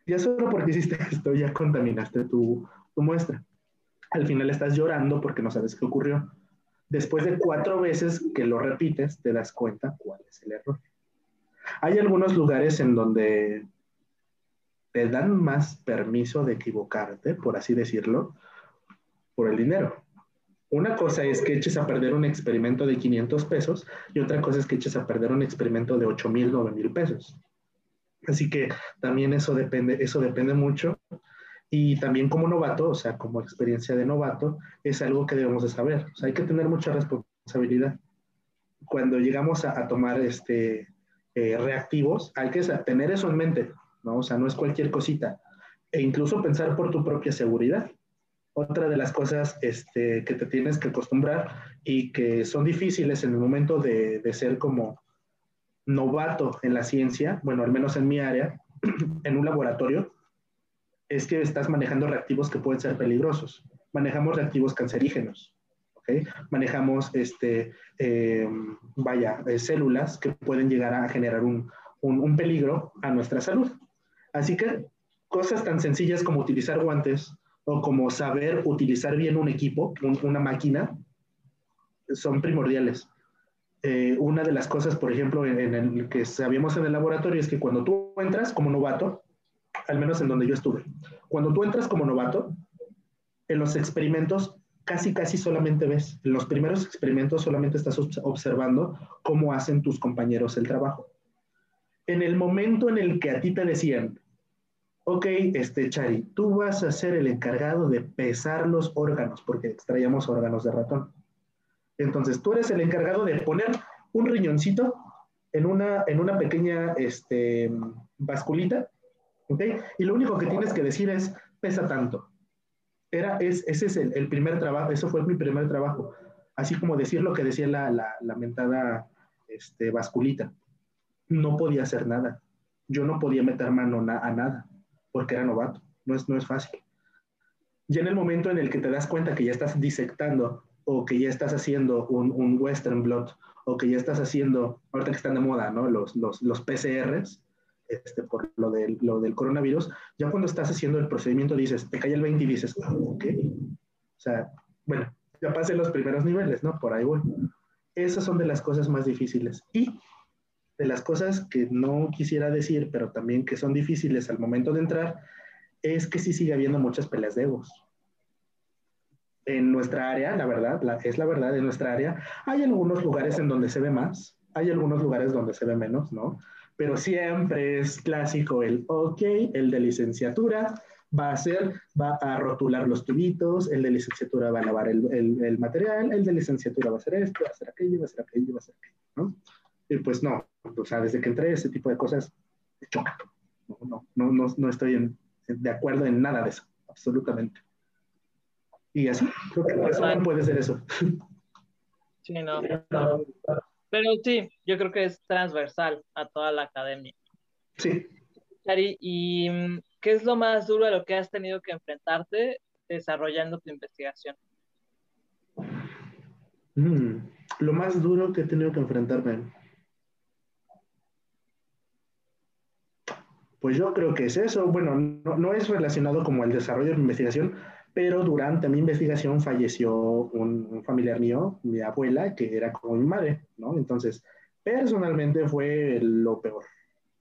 Ya solo porque hiciste esto, ya contaminaste tu, tu muestra. Al final estás llorando porque no sabes qué ocurrió. Después de cuatro veces que lo repites, te das cuenta cuál es el error. Hay algunos lugares en donde te dan más permiso de equivocarte, por así decirlo, por el dinero. Una cosa es que eches a perder un experimento de 500 pesos y otra cosa es que eches a perder un experimento de 8 mil, 9 mil pesos. Así que también eso depende, eso depende mucho. Y también como novato, o sea, como experiencia de novato, es algo que debemos de saber. Hay que tener mucha responsabilidad. Cuando llegamos a, tomar este, eh, reactivos, hay que tener eso en mente, ¿no? O sea, no es cualquier cosita. E incluso pensar por tu propia seguridad. Otra de las cosas este, que te tienes que acostumbrar y que son difíciles en el momento de, de ser como novato en la ciencia, bueno, al menos en mi área, en un laboratorio, es que estás manejando reactivos que pueden ser peligrosos. Manejamos reactivos cancerígenos, ¿ok? Manejamos, este, eh, vaya, eh, células que pueden llegar a generar un, un, peligro a nuestra salud. Así que cosas tan sencillas como utilizar guantes o como saber utilizar bien un equipo, una máquina, son primordiales. Eh, una de las cosas, por ejemplo, en, el que sabíamos en el laboratorio es que cuando tú entras como novato, al menos en donde yo estuve, cuando tú entras como novato, en los experimentos casi, casi solamente ves, en los primeros experimentos solamente estás observando cómo hacen tus compañeros el trabajo. En el momento en el que a ti te decían, ok, este Chari, tú vas a ser el encargado de pesar los órganos, porque extraíamos órganos de ratón. Entonces, tú eres el encargado de poner un riñoncito en una, en una pequeña este, basculita, ¿ok? Y lo único que tienes que decir es, pesa tanto. Era, es, ese es el, primer trabajo, eso fue mi primer trabajo. Así como decir lo que decía la, la lamentada este, basculita. No podía hacer nada. Yo no podía meter mano a nada, porque era novato. No es, no es fácil. Ya en el momento en el que te das cuenta que ya estás disectando o que ya estás haciendo un, un Western Blot, o que ya estás haciendo, ahorita que están de moda, ¿no? Los, los, los PCRs, este, por lo del, lo del coronavirus, ya cuando estás haciendo el procedimiento dices, te cae el 20 y dices, ah, ok. O sea, bueno, ya pasé los primeros niveles, ¿no? Por ahí voy. Esas son de las cosas más difíciles. Y de las cosas que no quisiera decir, pero también que son difíciles al momento de entrar, es que sí sigue habiendo muchas peleas de egos en nuestra área, la verdad, es la verdad, en nuestra área, hay algunos lugares en donde se ve más, hay algunos lugares donde se ve menos, ¿no? Pero siempre es clásico el, ok, el de licenciatura va a hacer, va a rotular los tubitos, el de licenciatura va a lavar el, el, material, el de licenciatura va a hacer esto, va a hacer aquello, va a hacer aquello, va a hacer aquello, ¿no? Y pues no, o sea, desde que entré ese tipo de cosas, choca. No, no, no, no estoy de acuerdo en nada de eso, absolutamente. Y así, creo que puede ser eso. Sí, no, Pero sí, yo creo que es transversal a toda la academia. Sí. Cari, ¿y mm, qué es lo más duro a lo que has tenido que enfrentarte desarrollando tu investigación? Mm, lo más duro que he tenido que enfrentarme. Pues yo creo que es eso. Bueno, no, no es relacionado como el desarrollo de mi investigación, pero durante mi investigación falleció un, familiar mío, mi abuela, que era como mi madre, ¿no? Entonces, personalmente fue lo peor,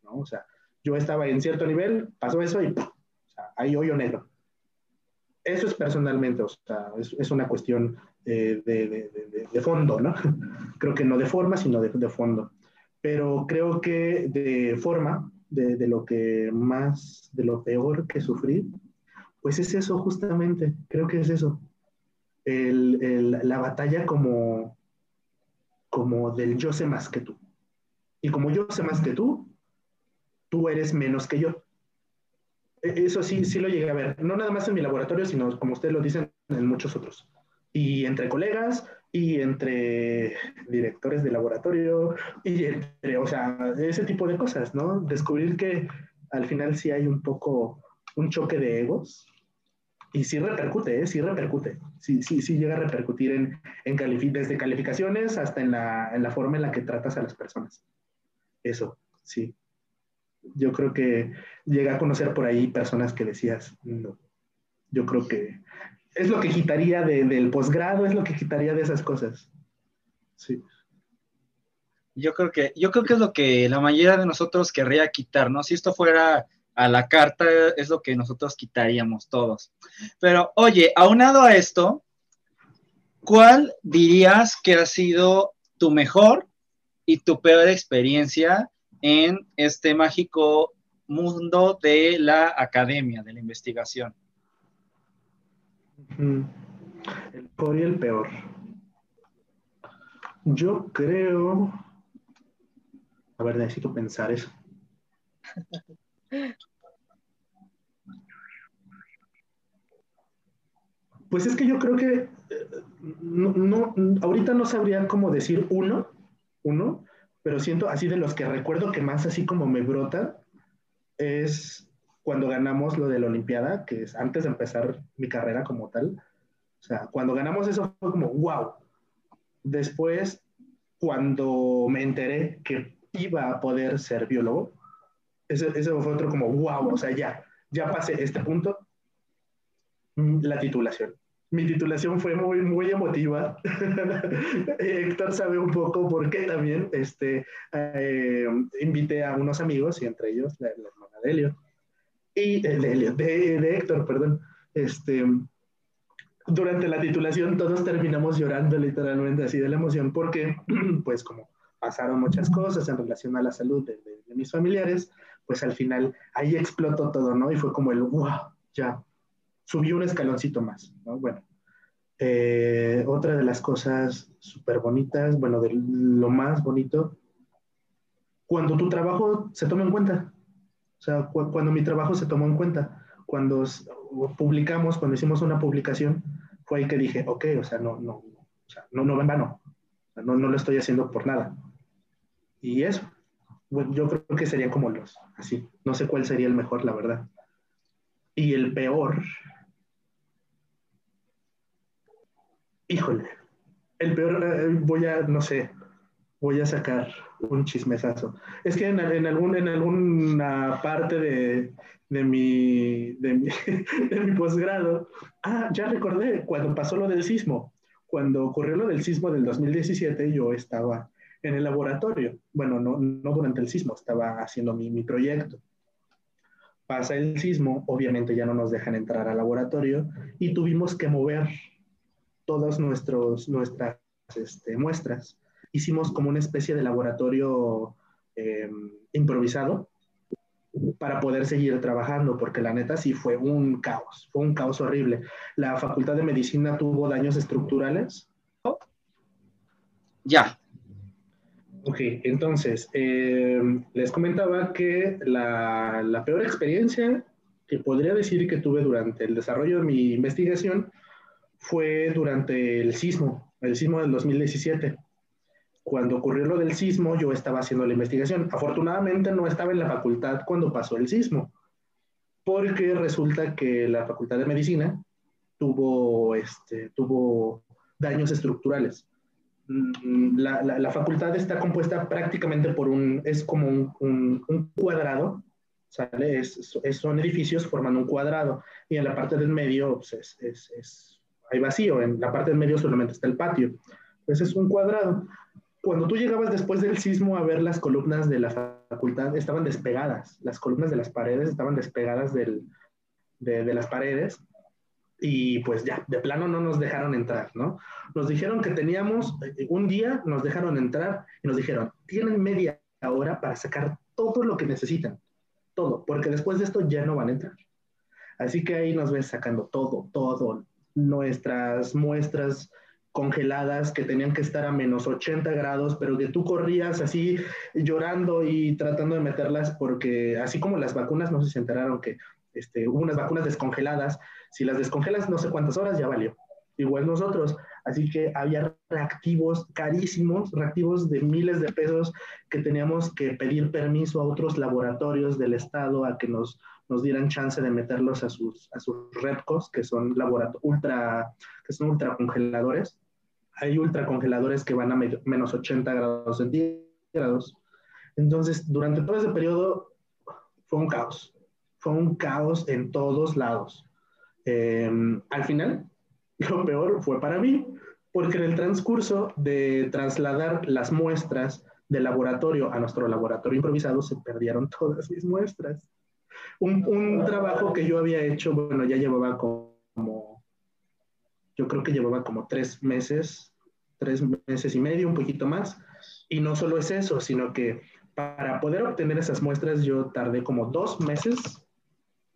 ¿no? O sea, yo estaba en cierto nivel, pasó eso y o sea, hay hoyo negro. Eso es personalmente, o sea, es, es una cuestión de, de, de, fondo, ¿no? creo que no de forma, sino de, fondo. Pero creo que de forma, de, lo que más, de lo peor que sufrí, pues es eso justamente, creo que es eso. la batalla como, como del yo sé más que tú. Y como yo sé más que tú, tú eres menos que yo. E, eso sí, sí lo llegué a ver. No nada más en mi laboratorio, sino como ustedes lo dicen, en muchos otros. Y entre colegas, y entre directores de laboratorio, y entre, o sea, ese tipo de cosas, ¿no? Descubrir que al final sí hay un poco un choque de egos y sí repercute, ¿eh? sí repercute, sí, sí, sí llega a repercutir en, en desde calificaciones hasta en la, en la forma en la que tratas a las personas. Eso, sí. Yo creo que llega a conocer por ahí personas que decías, no, yo creo que es lo que quitaría del posgrado, es lo que quitaría de esas cosas. Sí. Yo creo que, yo creo que es lo que la mayoría de nosotros querría quitar, ¿no? Si esto fuera a la carta es lo que nosotros quitaríamos todos. Pero oye, aunado a esto, ¿cuál dirías que ha sido tu mejor y tu peor experiencia en este mágico mundo de la academia, de la investigación? El peor y el peor. Yo creo. A ver, necesito pensar eso. Pues es que yo creo que eh, no, ahorita no sabría cómo decir uno, uno, pero siento así de los que recuerdo que más así como me brota es cuando ganamos lo de la Olimpiada, que es antes de empezar mi carrera como tal. O sea, cuando ganamos eso fue como, wow. Después, cuando me enteré que iba a poder ser biólogo, ese, ese fue otro como, wow, o sea, ya, ya pasé este punto, la titulación. Mi titulación fue muy, muy emotiva. Héctor sabe un poco por qué también. Este, eh, invité a unos amigos y entre ellos la, hermana de Helio. Y eh, de, de, de, Héctor, perdón. Este, durante la titulación todos terminamos llorando literalmente así de la emoción porque pues como pasaron muchas cosas en relación a la salud de, de, mis familiares, pues al final ahí explotó todo, ¿no? Y fue como el, wow, ya, subí un escaloncito más, ¿no? Bueno, eh, otra de las cosas súper bonitas, bueno, de lo más bonito, cuando tu trabajo se toma en cuenta, o sea, cuando mi trabajo se tomó en cuenta, cuando publicamos, cuando hicimos una publicación, fue ahí que dije, ok, o sea, no, no, o sea, no, no en vano, no, no lo estoy haciendo por nada. Y eso, bueno, yo creo que serían como los, así, no sé cuál sería el mejor, la verdad. Y el peor, híjole, el peor, eh, voy a, no sé, voy a sacar un chismesazo. Es que en, algún, en alguna parte de, de mi, de mi, de mi posgrado, ah, ya recordé, cuando pasó lo del sismo, cuando ocurrió lo del sismo del 2017, yo estaba en el laboratorio. Bueno, no, no durante el sismo, estaba haciendo mi, mi proyecto. Pasa el sismo, obviamente ya no nos dejan entrar al laboratorio y tuvimos que mover todas nuestros, nuestras este, muestras. Hicimos como una especie de laboratorio em, improvisado para poder seguir trabajando, porque la neta sí fue un caos, fue un caos horrible. La Facultad de Medicina tuvo daños estructurales. Ya. Ok, entonces, em, les comentaba que la, la peor experiencia que podría decir que tuve durante el desarrollo de mi investigación fue durante el sismo, el sismo del 2017. Cuando ocurrió lo del sismo, yo estaba haciendo la investigación. Afortunadamente no estaba en la facultad cuando pasó el sismo, porque resulta que la facultad de medicina tuvo, este, tuvo daños estructurales. Mm, la, facultad está compuesta prácticamente por un, es como un, cuadrado. Es, es, son edificios formando un cuadrado y en la parte del medio pues, es, hay vacío, en la parte del medio solamente está el patio. Ese es un cuadrado. Cuando tú llegabas después del sismo a ver las columnas de la facultad, estaban despegadas, las columnas de las paredes estaban despegadas del, de, de las paredes y pues ya, de plano no nos dejaron entrar, ¿no? Nos dijeron que teníamos, eh, un día nos dejaron entrar y nos dijeron, tienen media hora para sacar todo lo que necesitan, todo, porque después de esto ya no van a entrar. Así que ahí nos ves sacando todo, todo, nuestras muestras congeladas que tenían que estar a menos 80 grados, pero que tú corrías así llorando y tratando de meterlas porque así como las vacunas, no sé si se enteraron que este, hubo unas vacunas descongeladas, si las descongelas no sé cuántas horas ya valió. Igual nosotros, así que había reactivos carísimos, reactivos de miles de pesos que teníamos que pedir permiso a otros laboratorios del estado a que nos nos dieran chance de meterlos a sus, a sus repcos, que son ultra, que son ultra congeladores. Hay ultra congeladores que van a menos 80 grados centígrados. Entonces, durante todo ese periodo fue un caos. Fue un caos en todos lados. Em, al final, lo peor fue para mí, porque en el transcurso de trasladar las muestras del laboratorio a nuestro laboratorio improvisado se perdieron todas mis muestras un, trabajo que yo había hecho, bueno, ya llevaba como Yo creo que llevaba como tres meses, tres meses y medio, un poquito más. Y no solo es eso, sino que para poder obtener esas muestras yo tardé como dos meses.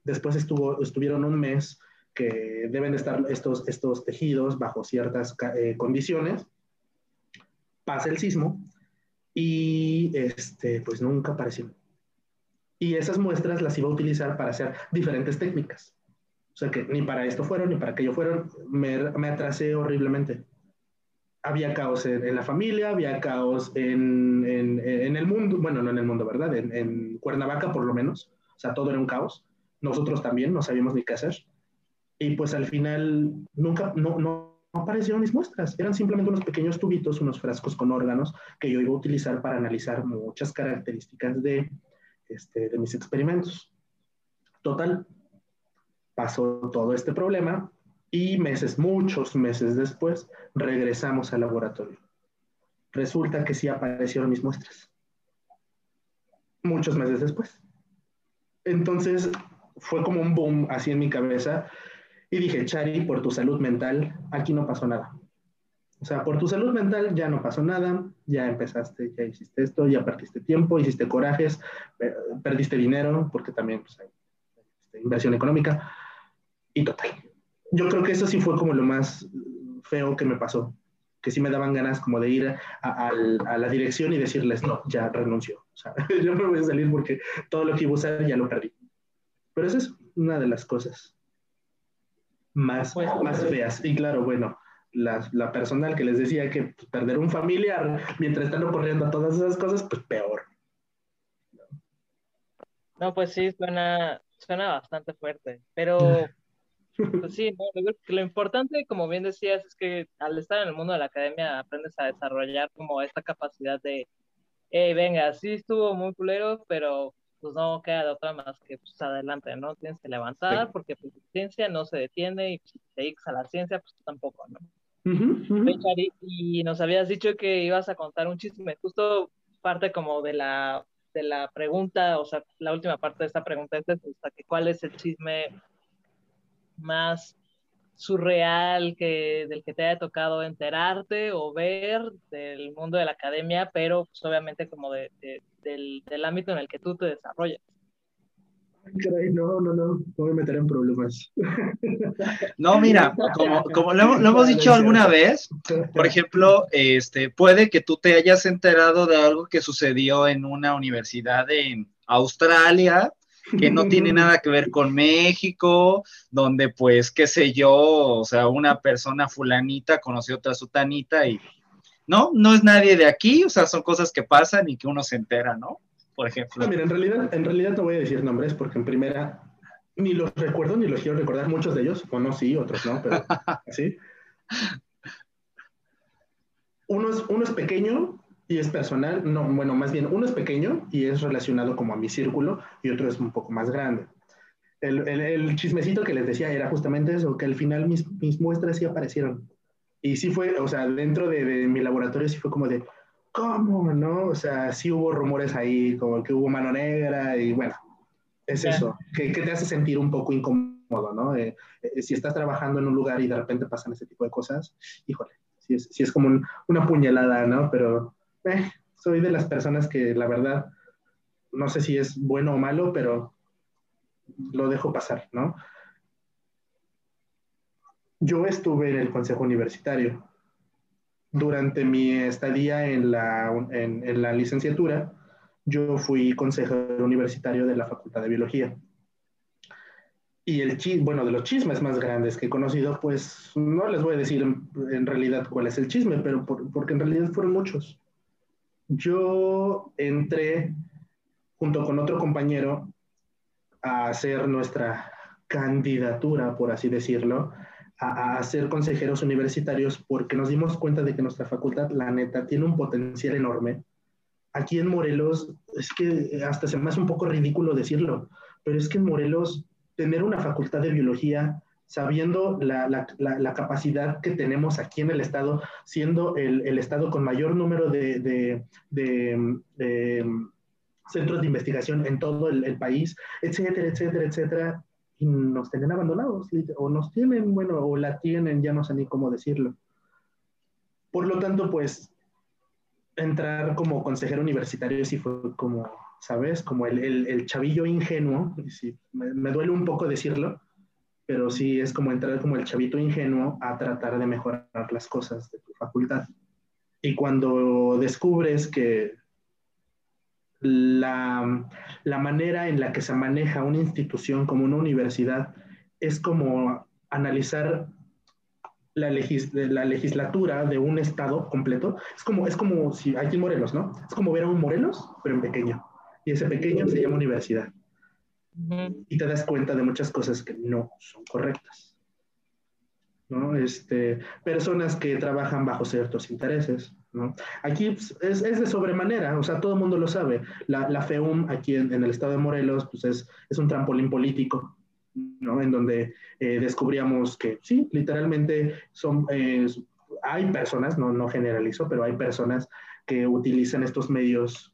Después estuvo, estuvieron un mes que deben estar estos, estos tejidos bajo ciertas eh, condiciones. Pasa el sismo y este, pues nunca apareció. Y esas muestras las iba a utilizar para hacer diferentes técnicas. O sea que ni para esto fueron, ni para aquello fueron. Me, me atrasé horriblemente. Había caos en, la familia, había caos en, en, en, el mundo, bueno, no en el mundo, ¿verdad? En Cuernavaca por lo menos. O sea, todo era un caos. Nosotros también no sabíamos ni qué hacer. Y pues al final nunca, no, no, aparecieron mis muestras. Eran simplemente unos pequeños tubitos, unos frascos con órganos que yo iba a utilizar para analizar muchas características de, este, de mis experimentos. Total, pasó todo este problema y meses, muchos meses después, regresamos al laboratorio. Resulta que sí aparecieron mis muestras. Muchos meses después. Entonces fue como un boom así en mi cabeza y dije, Chari, por tu salud mental, aquí no pasó nada. O sea, por tu salud mental ya no pasó nada, ya empezaste, ya hiciste esto, ya perdiste tiempo, hiciste corajes, perdiste dinero, porque también pues, hay este, inversión económica, y total. Yo creo que eso sí fue como lo más feo que me pasó, que sí me daban ganas como de ir a, a la dirección y decirles, no, ya renuncio. O sea, yo me voy a salir porque todo lo que iba a usar ya lo perdí. Pero esa es una de las cosas más, pues, más feas. Y claro, bueno, la, la, personal que les decía que pues, perder un familiar mientras están ocurriendo todas esas cosas, pues peor. No, pues sí, suena, suena bastante fuerte, pero pues sí, lo importante, como bien decías, es que al estar en el mundo de la academia aprendes a desarrollar como esta capacidad de, hey, venga, sí estuvo muy culero, pero pues no queda de otra más que pues adelante, ¿no? Tienes que levantar porque pues, la ciencia no se detiene y si te dedicas a la ciencia, pues tampoco, ¿no? Y nos habías dicho que ibas a contar un chisme, justo parte como de la, de la pregunta, o sea, la última parte de esta pregunta es esta, que cuál es el chisme más surreal que, del que te haya tocado enterarte o ver del mundo de la academia, pero pues, obviamente como de, del, del, ámbito en el que tú te desarrollas. Caray, no, no, no, no voy a meter en problemas. No, mira, como, como lo, lo, hemos dicho alguna vez, por ejemplo, este, puede que tú te hayas enterado de algo que sucedió en una universidad en Australia, que no tiene nada que ver con México, donde pues, qué sé yo, o sea, una persona fulanita conoció a otra sutanita y no, no es nadie de aquí, o sea, son cosas que pasan y que uno se entera, ¿no? Por ejemplo. Ah, mira, en realidad, en realidad no voy a decir nombres porque en primera ni los recuerdo ni los quiero recordar, muchos de ellos, o no sí, otros no, pero sí. Uno es, uno es pequeño y es personal, no, bueno, más bien uno es pequeño y es relacionado como a mi círculo y otro es un poco más grande. El, el, el chismecito que les decía era justamente eso, que al final mis, mis, muestras sí aparecieron. Y sí fue, o sea, dentro de, de, mi laboratorio sí fue como de, ¿cómo? ¿No? O sea, sí hubo rumores ahí, como que hubo mano negra y bueno, es yeah. eso, que, que, te hace sentir un poco incómodo, ¿no? Eh, eh, si estás trabajando en un lugar y de repente pasan ese tipo de cosas, híjole, sí es, sí es como un, una puñalada, ¿no? Pero eh, soy de las personas que la verdad, no sé si es bueno o malo, pero lo dejo pasar, ¿no? Yo estuve en el Consejo Universitario. Durante mi estadía en la, en, en la licenciatura, yo fui consejero universitario de la Facultad de Biología. Y el chisme, bueno, de los chismes más grandes que he conocido, pues no les voy a decir en, en realidad cuál es el chisme, pero por, porque en realidad fueron muchos yo entré junto con otro compañero a hacer nuestra candidatura, por así decirlo, a, a, ser consejeros universitarios porque nos dimos cuenta de que nuestra facultad, la neta, tiene un potencial enorme. Aquí en Morelos, es que hasta se me hace un poco ridículo decirlo, pero es que en Morelos tener una facultad de biología sabiendo la, la, la, capacidad que tenemos aquí en el Estado, siendo el, el Estado con mayor número de, de, de, centros de investigación en todo el, país, etcétera, etcétera, etcétera. y nos tenían abandonados, o nos tienen, bueno, o la tienen, ya no sé ni cómo decirlo. Por lo tanto, pues, entrar como consejero universitario sí fue como, ¿sabes? Como el, el, chavillo ingenuo, sí, me, me, duele un poco decirlo, pero sí es como entrar como el chavito ingenuo a tratar de mejorar las cosas de tu facultad. Y cuando descubres que la, la, manera en la que se maneja una institución como una universidad es como analizar la, legis, la, legislatura de un estado completo. Es como, es como si aquí en Morelos, ¿no? Es como ver a un Morelos, pero en pequeño. Y ese pequeño se llama universidad. Uh -huh. Y te das cuenta de muchas cosas que no son correctas. ¿no? Este, personas que trabajan bajo ciertos intereses. ¿no? Aquí pues, es, es, de sobremanera, o sea, todo el mundo lo sabe. La, la FEUM aquí en, en, el estado de Morelos pues es, es un trampolín político, ¿no? En donde eh, descubríamos que sí, literalmente son, eh, hay personas, no, no generalizo, pero hay personas que utilizan estos medios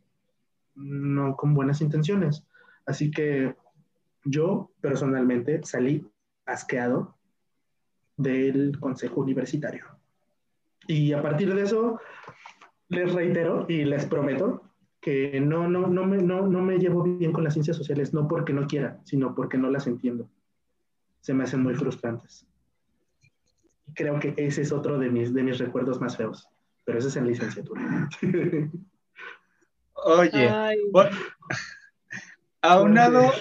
no con buenas intenciones. Así que yo personalmente salí asqueado del Consejo Universitario. Y a partir de eso, les reitero y les prometo que no, no, no, me, no, no me llevo bien con las ciencias sociales, no porque no quiera, sino porque no las entiendo. Se me hacen muy frustrantes. Y creo que ese es otro de mis, de mis recuerdos más feos, pero ese es en licenciatura. Oye, bueno, aunado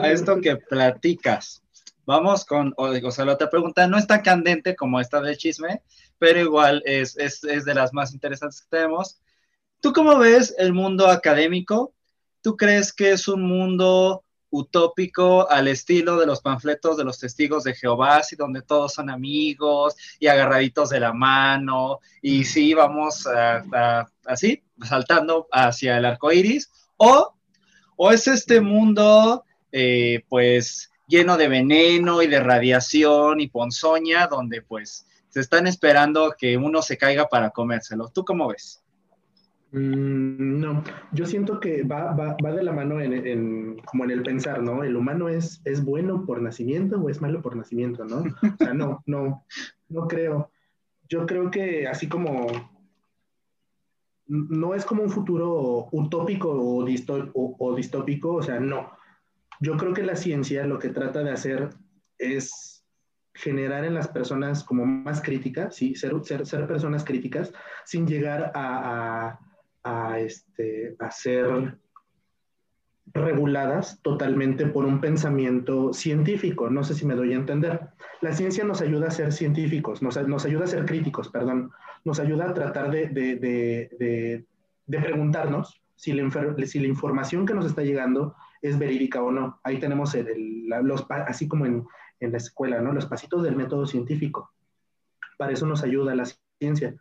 a esto que platicas, Vamos con, o, sea, la otra pregunta no es tan candente como esta del chisme, pero igual es, es, es, de las más interesantes que tenemos. ¿Tú cómo ves el mundo académico? ¿Tú crees que es un mundo utópico al estilo de los panfletos de los testigos de Jehová, y donde todos son amigos y agarraditos de la mano, y sí, vamos a, a, así, saltando hacia el arco iris? ¿O, o es este mundo, eh, pues, lleno de veneno y de radiación y ponzoña, donde pues se están esperando que uno se caiga para comérselo. ¿Tú cómo ves? Mm, no, yo siento que va, va, va de la mano en, en, como en el pensar, ¿no? El humano es, es bueno por nacimiento o es malo por nacimiento, ¿no? O sea, no, no, no creo. Yo creo que así como no es como un futuro utópico o, distópico, o sea, no yo creo que la ciencia lo que trata de hacer es generar en las personas como más críticas, ¿sí? ser, ser, ser personas críticas, sin llegar a, a, este, ser reguladas totalmente por un pensamiento científico. No sé si me doy a entender. La ciencia nos ayuda a ser científicos, nos, nos ayuda a ser críticos, perdón, nos ayuda a tratar de, de, de, de, preguntarnos si la, si la información que nos está llegando es verídica o no. Ahí tenemos el, el, los, así como en, en, la escuela, ¿no? Los pasitos del método científico. Para eso nos ayuda la ciencia.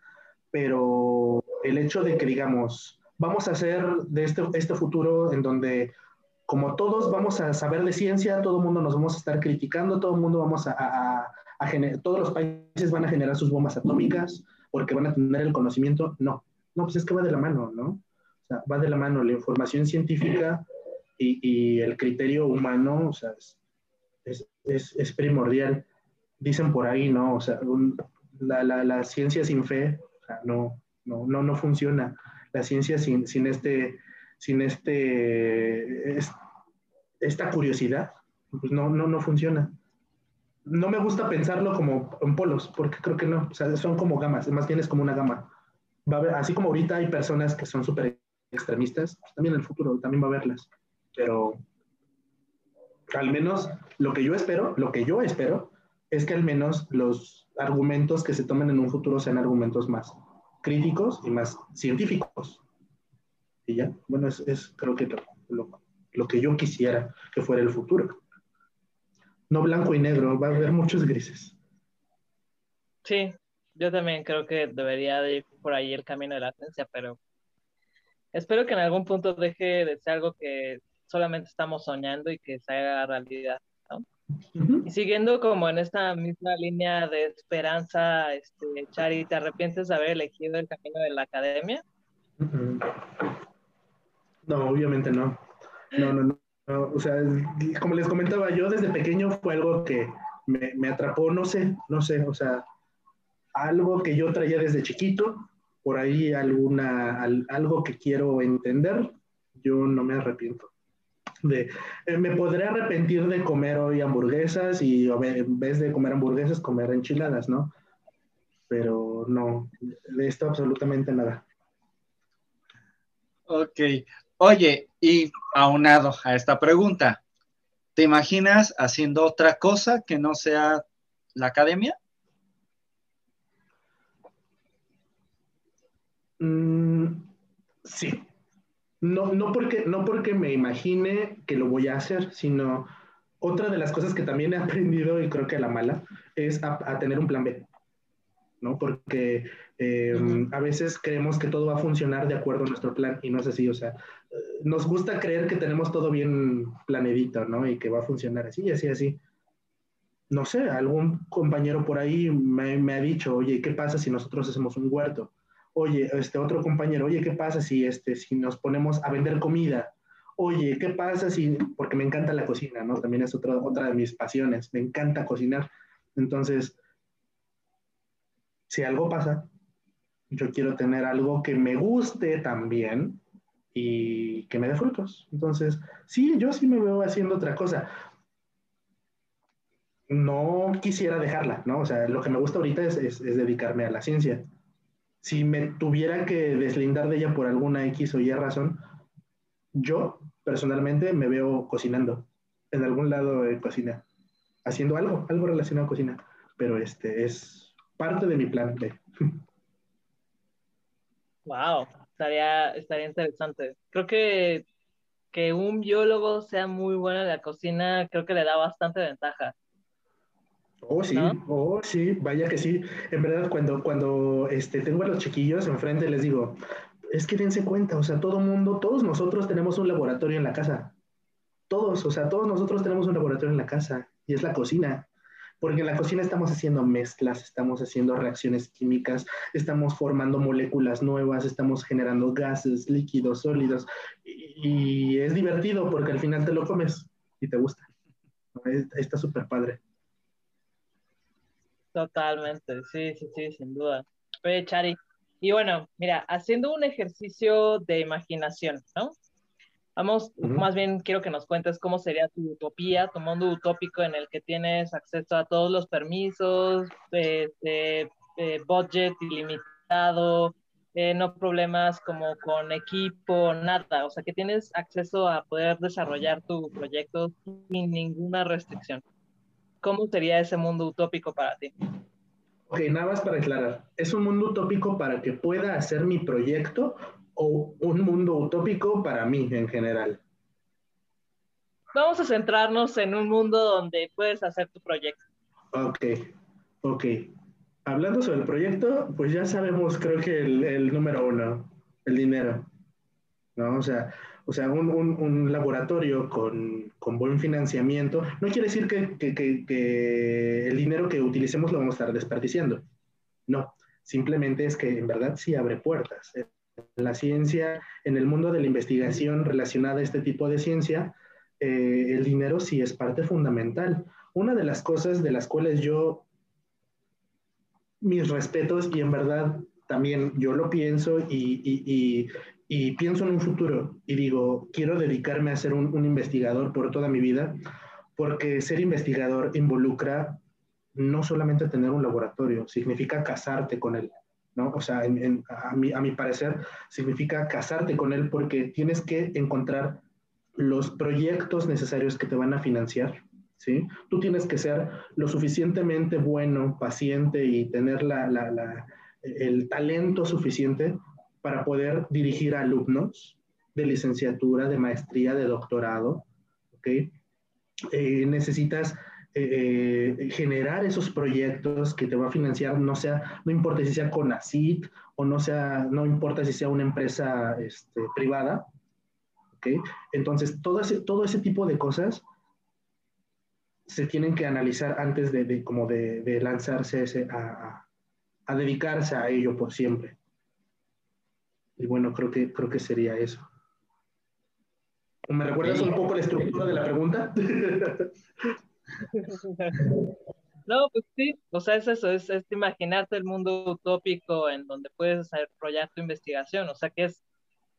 Pero el hecho de que digamos, vamos a hacer de este, este futuro en donde como todos vamos a saber de ciencia, todo el mundo nos vamos a estar criticando, todo el mundo vamos a, a, a generar, todos los países van a generar sus bombas atómicas porque van a tener el conocimiento. No, no, pues es que va de la mano, ¿no? O sea, va de la mano la información científica y, y, el criterio humano, o sea, es, es, primordial. Dicen por ahí, ¿no? O sea, un, la, la, la, ciencia sin fe, o sea, no, no, no, no funciona. La ciencia sin, sin este, sin este, es, esta curiosidad, pues no, no, no funciona. No me gusta pensarlo como en polos, porque creo que no, o son como gamas, más bien es como una gama. Va a haber, así como ahorita hay personas que son súper extremistas, pues también en el futuro también va a haberlas pero al menos lo que yo espero, lo que yo espero, es que al menos los argumentos que se tomen en un futuro sean argumentos más críticos y más científicos. Y ya, bueno, es, es creo que lo, lo, lo, que yo quisiera que fuera el futuro. No blanco y negro, va a haber muchos grises. Sí, yo también creo que debería de ir por ahí el camino de la ciencia, pero espero que en algún punto deje de ser algo que solamente estamos soñando y que se haga realidad, ¿no? Uh -huh. Y siguiendo como en esta misma línea de esperanza, este, Chari, ¿te arrepientes de haber elegido el camino de la academia? Uh -huh. No, obviamente no. No, no, no. O sea, como les comentaba, yo desde pequeño fue algo que me, me, atrapó, no sé, no sé, o sea, algo que yo traía desde chiquito, por ahí alguna, algo que quiero entender, yo no me arrepiento. De, eh, me podré arrepentir de comer hoy hamburguesas y en vez de comer hamburguesas, comer enchiladas, ¿no? Pero no, de esto absolutamente nada. Ok. Oye, y aunado a esta pregunta, ¿te imaginas haciendo otra cosa que no sea la academia? Mm, sí. No, no, porque, no porque me imagine que lo voy a hacer, sino otra de las cosas que también he aprendido, y creo que la mala, es a tener un plan B. ¿no? Porque eh, a veces creemos que todo va a funcionar de acuerdo a nuestro plan y no es así, o sea, eh, nos gusta creer que tenemos todo bien planedito, ¿no? Y que va a funcionar así, así, así. No sé, algún compañero por ahí me, ha dicho, oye, ¿qué pasa si nosotros hacemos un huerto? Oye, este otro compañero, oye, ¿qué pasa si, este, si nos ponemos a vender comida? Oye, ¿qué pasa si, porque me encanta la cocina, ¿no? También es otra, otra de mis pasiones, me encanta cocinar. Entonces, si algo pasa, yo quiero tener algo que me guste también y que me dé frutos. Entonces, sí, yo sí me veo haciendo otra cosa. No quisiera dejarla, ¿no? O sea, lo que me gusta ahorita es, dedicarme a la ciencia. Si me tuviera que deslindar de ella por alguna X o Y razón, yo personalmente me veo cocinando en algún lado de cocina, haciendo algo, algo relacionado a cocina, pero este es parte de mi plan B. Wow, estaría, estaría interesante. Creo que que un biólogo sea muy bueno en la cocina, creo que le da bastante ventaja. Oh, sí, oh, sí, vaya que sí. En verdad, cuando, cuando este, tengo a los chiquillos enfrente, les digo, es que dense cuenta, o sea, todo mundo, todos nosotros tenemos un laboratorio en la casa. Todos, o sea, todos nosotros tenemos un laboratorio en la casa y es la cocina porque en la cocina estamos haciendo mezclas, estamos haciendo reacciones químicas, estamos formando moléculas nuevas, estamos generando gases, líquidos, sólidos, y, es divertido porque al final te lo comes y te gusta. Está súper padre. Totalmente, sí, sí, sí, sin duda. Oye, Chari, y bueno, mira, haciendo un ejercicio de imaginación, ¿no? Vamos, más bien quiero que nos cuentes cómo sería tu utopía, tu mundo utópico en el que tienes acceso a todos los permisos, de, budget ilimitado, eh, no problemas como con equipo, nada, o sea, que tienes acceso a poder desarrollar tu proyecto sin ninguna restricción. ¿Cómo sería ese mundo utópico para ti? Ok, nada más para aclarar. ¿Es un mundo utópico para que pueda hacer mi proyecto o un mundo utópico para mí en general? Vamos a centrarnos en un mundo donde puedes hacer tu proyecto. Ok, ok. Hablando sobre el proyecto, pues ya sabemos, creo que el, número uno, el dinero. ¿no? O sea, o sea un, un, laboratorio con, con, buen financiamiento no quiere decir que, que, que, el dinero que utilicemos lo vamos a estar desperdiciando. No, simplemente es que en verdad sí abre puertas la ciencia, en el mundo de la investigación relacionada a este tipo de ciencia, eh, el dinero sí es parte fundamental. Una de las cosas de las cuales yo, mis respetos y en verdad también yo lo pienso y, pienso en un futuro y digo, quiero dedicarme a ser un investigador por toda mi vida, porque ser investigador involucra no solamente tener un laboratorio, significa casarte con él ¿no? O sea, a, mi, a mi parecer, significa casarte con él porque tienes que encontrar los proyectos necesarios que te van a financiar, ¿sí? Tú tienes que ser lo suficientemente bueno, paciente y tener la, la, el talento suficiente para poder dirigir alumnos de licenciatura, de maestría, de doctorado, ¿ok? Eh, necesitas eh, generar esos proyectos que te va a financiar, no sea, no importa si sea con ACID o no sea, no importa si sea una empresa este, privada, ¿ok? Entonces, todo ese, todo ese tipo de cosas se tienen que analizar antes de, como de, lanzarse ese, a, a, dedicarse a ello por siempre. Y bueno, creo que, creo que sería eso. ¿Me recuerdas un poco la estructura de la pregunta? No, pues sí, o sea, es eso, es, es imaginarte el mundo utópico en donde puedes desarrollar tu investigación, o sea, que es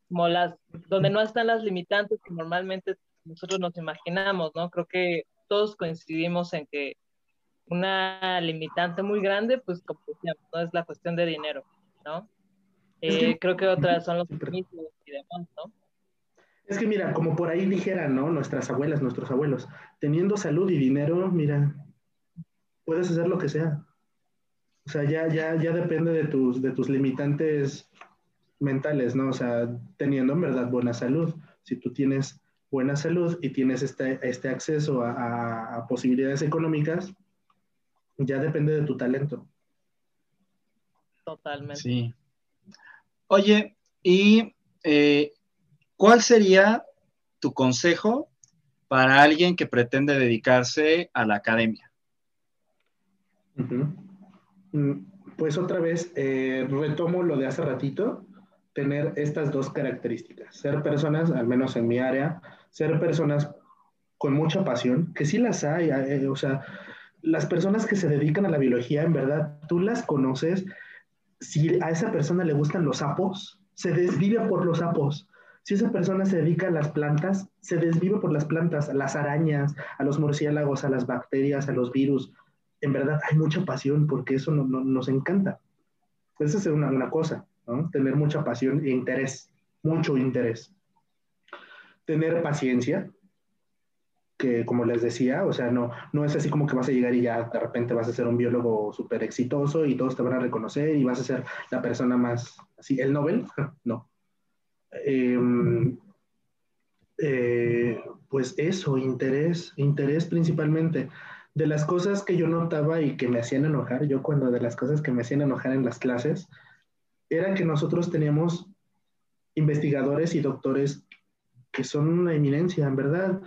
como las, donde no están las limitantes que normalmente nosotros nos imaginamos, ¿no? Creo que todos coincidimos en que una limitante muy grande, pues como decíamos, no es la cuestión de dinero, ¿no? Eh, creo que otras son los permisos y demás, ¿no? Es que mira, como por ahí dijeran, ¿no? Nuestras abuelas, nuestros abuelos, teniendo salud y dinero, mira, puedes hacer lo que sea. O sea, ya, ya, ya depende de tus, de tus limitantes mentales, ¿no? O sea, teniendo en verdad buena salud. Si tú tienes buena salud y tienes este, este acceso a, posibilidades económicas, ya depende de tu talento. Totalmente. Sí. Oye, ¿y eh, cuál sería tu consejo para alguien que pretende dedicarse a la academia? Mm, pues otra vez, eh, retomo lo de hace ratito, tener estas dos características, ser personas, al menos en mi área, ser personas con mucha pasión, que sí las hay, eh, o sea, las personas que se dedican a la biología, en verdad, tú las conoces, si a esa persona le gustan los sapos, se desvive por los sapos. Si esa persona se dedica a las plantas, se desvive por las plantas, las arañas, a los murciélagos, a las bacterias, a los virus en verdad hay mucha pasión porque eso nos encanta. Esa es una, una cosa, ¿no? Tener mucha pasión e interés, mucho interés. Tener paciencia, que como les decía, o sea, no, no es así como que vas a llegar y ya de repente vas a ser un biólogo súper exitoso y todos te van a reconocer y vas a ser la persona más, así, el Nobel, no. Em, eh, pues eso, interés, interés principalmente de las cosas que yo notaba y que me hacían enojar, yo cuando de las cosas que me hacían enojar en las clases, era que nosotros teníamos investigadores y doctores que son una eminencia, en verdad.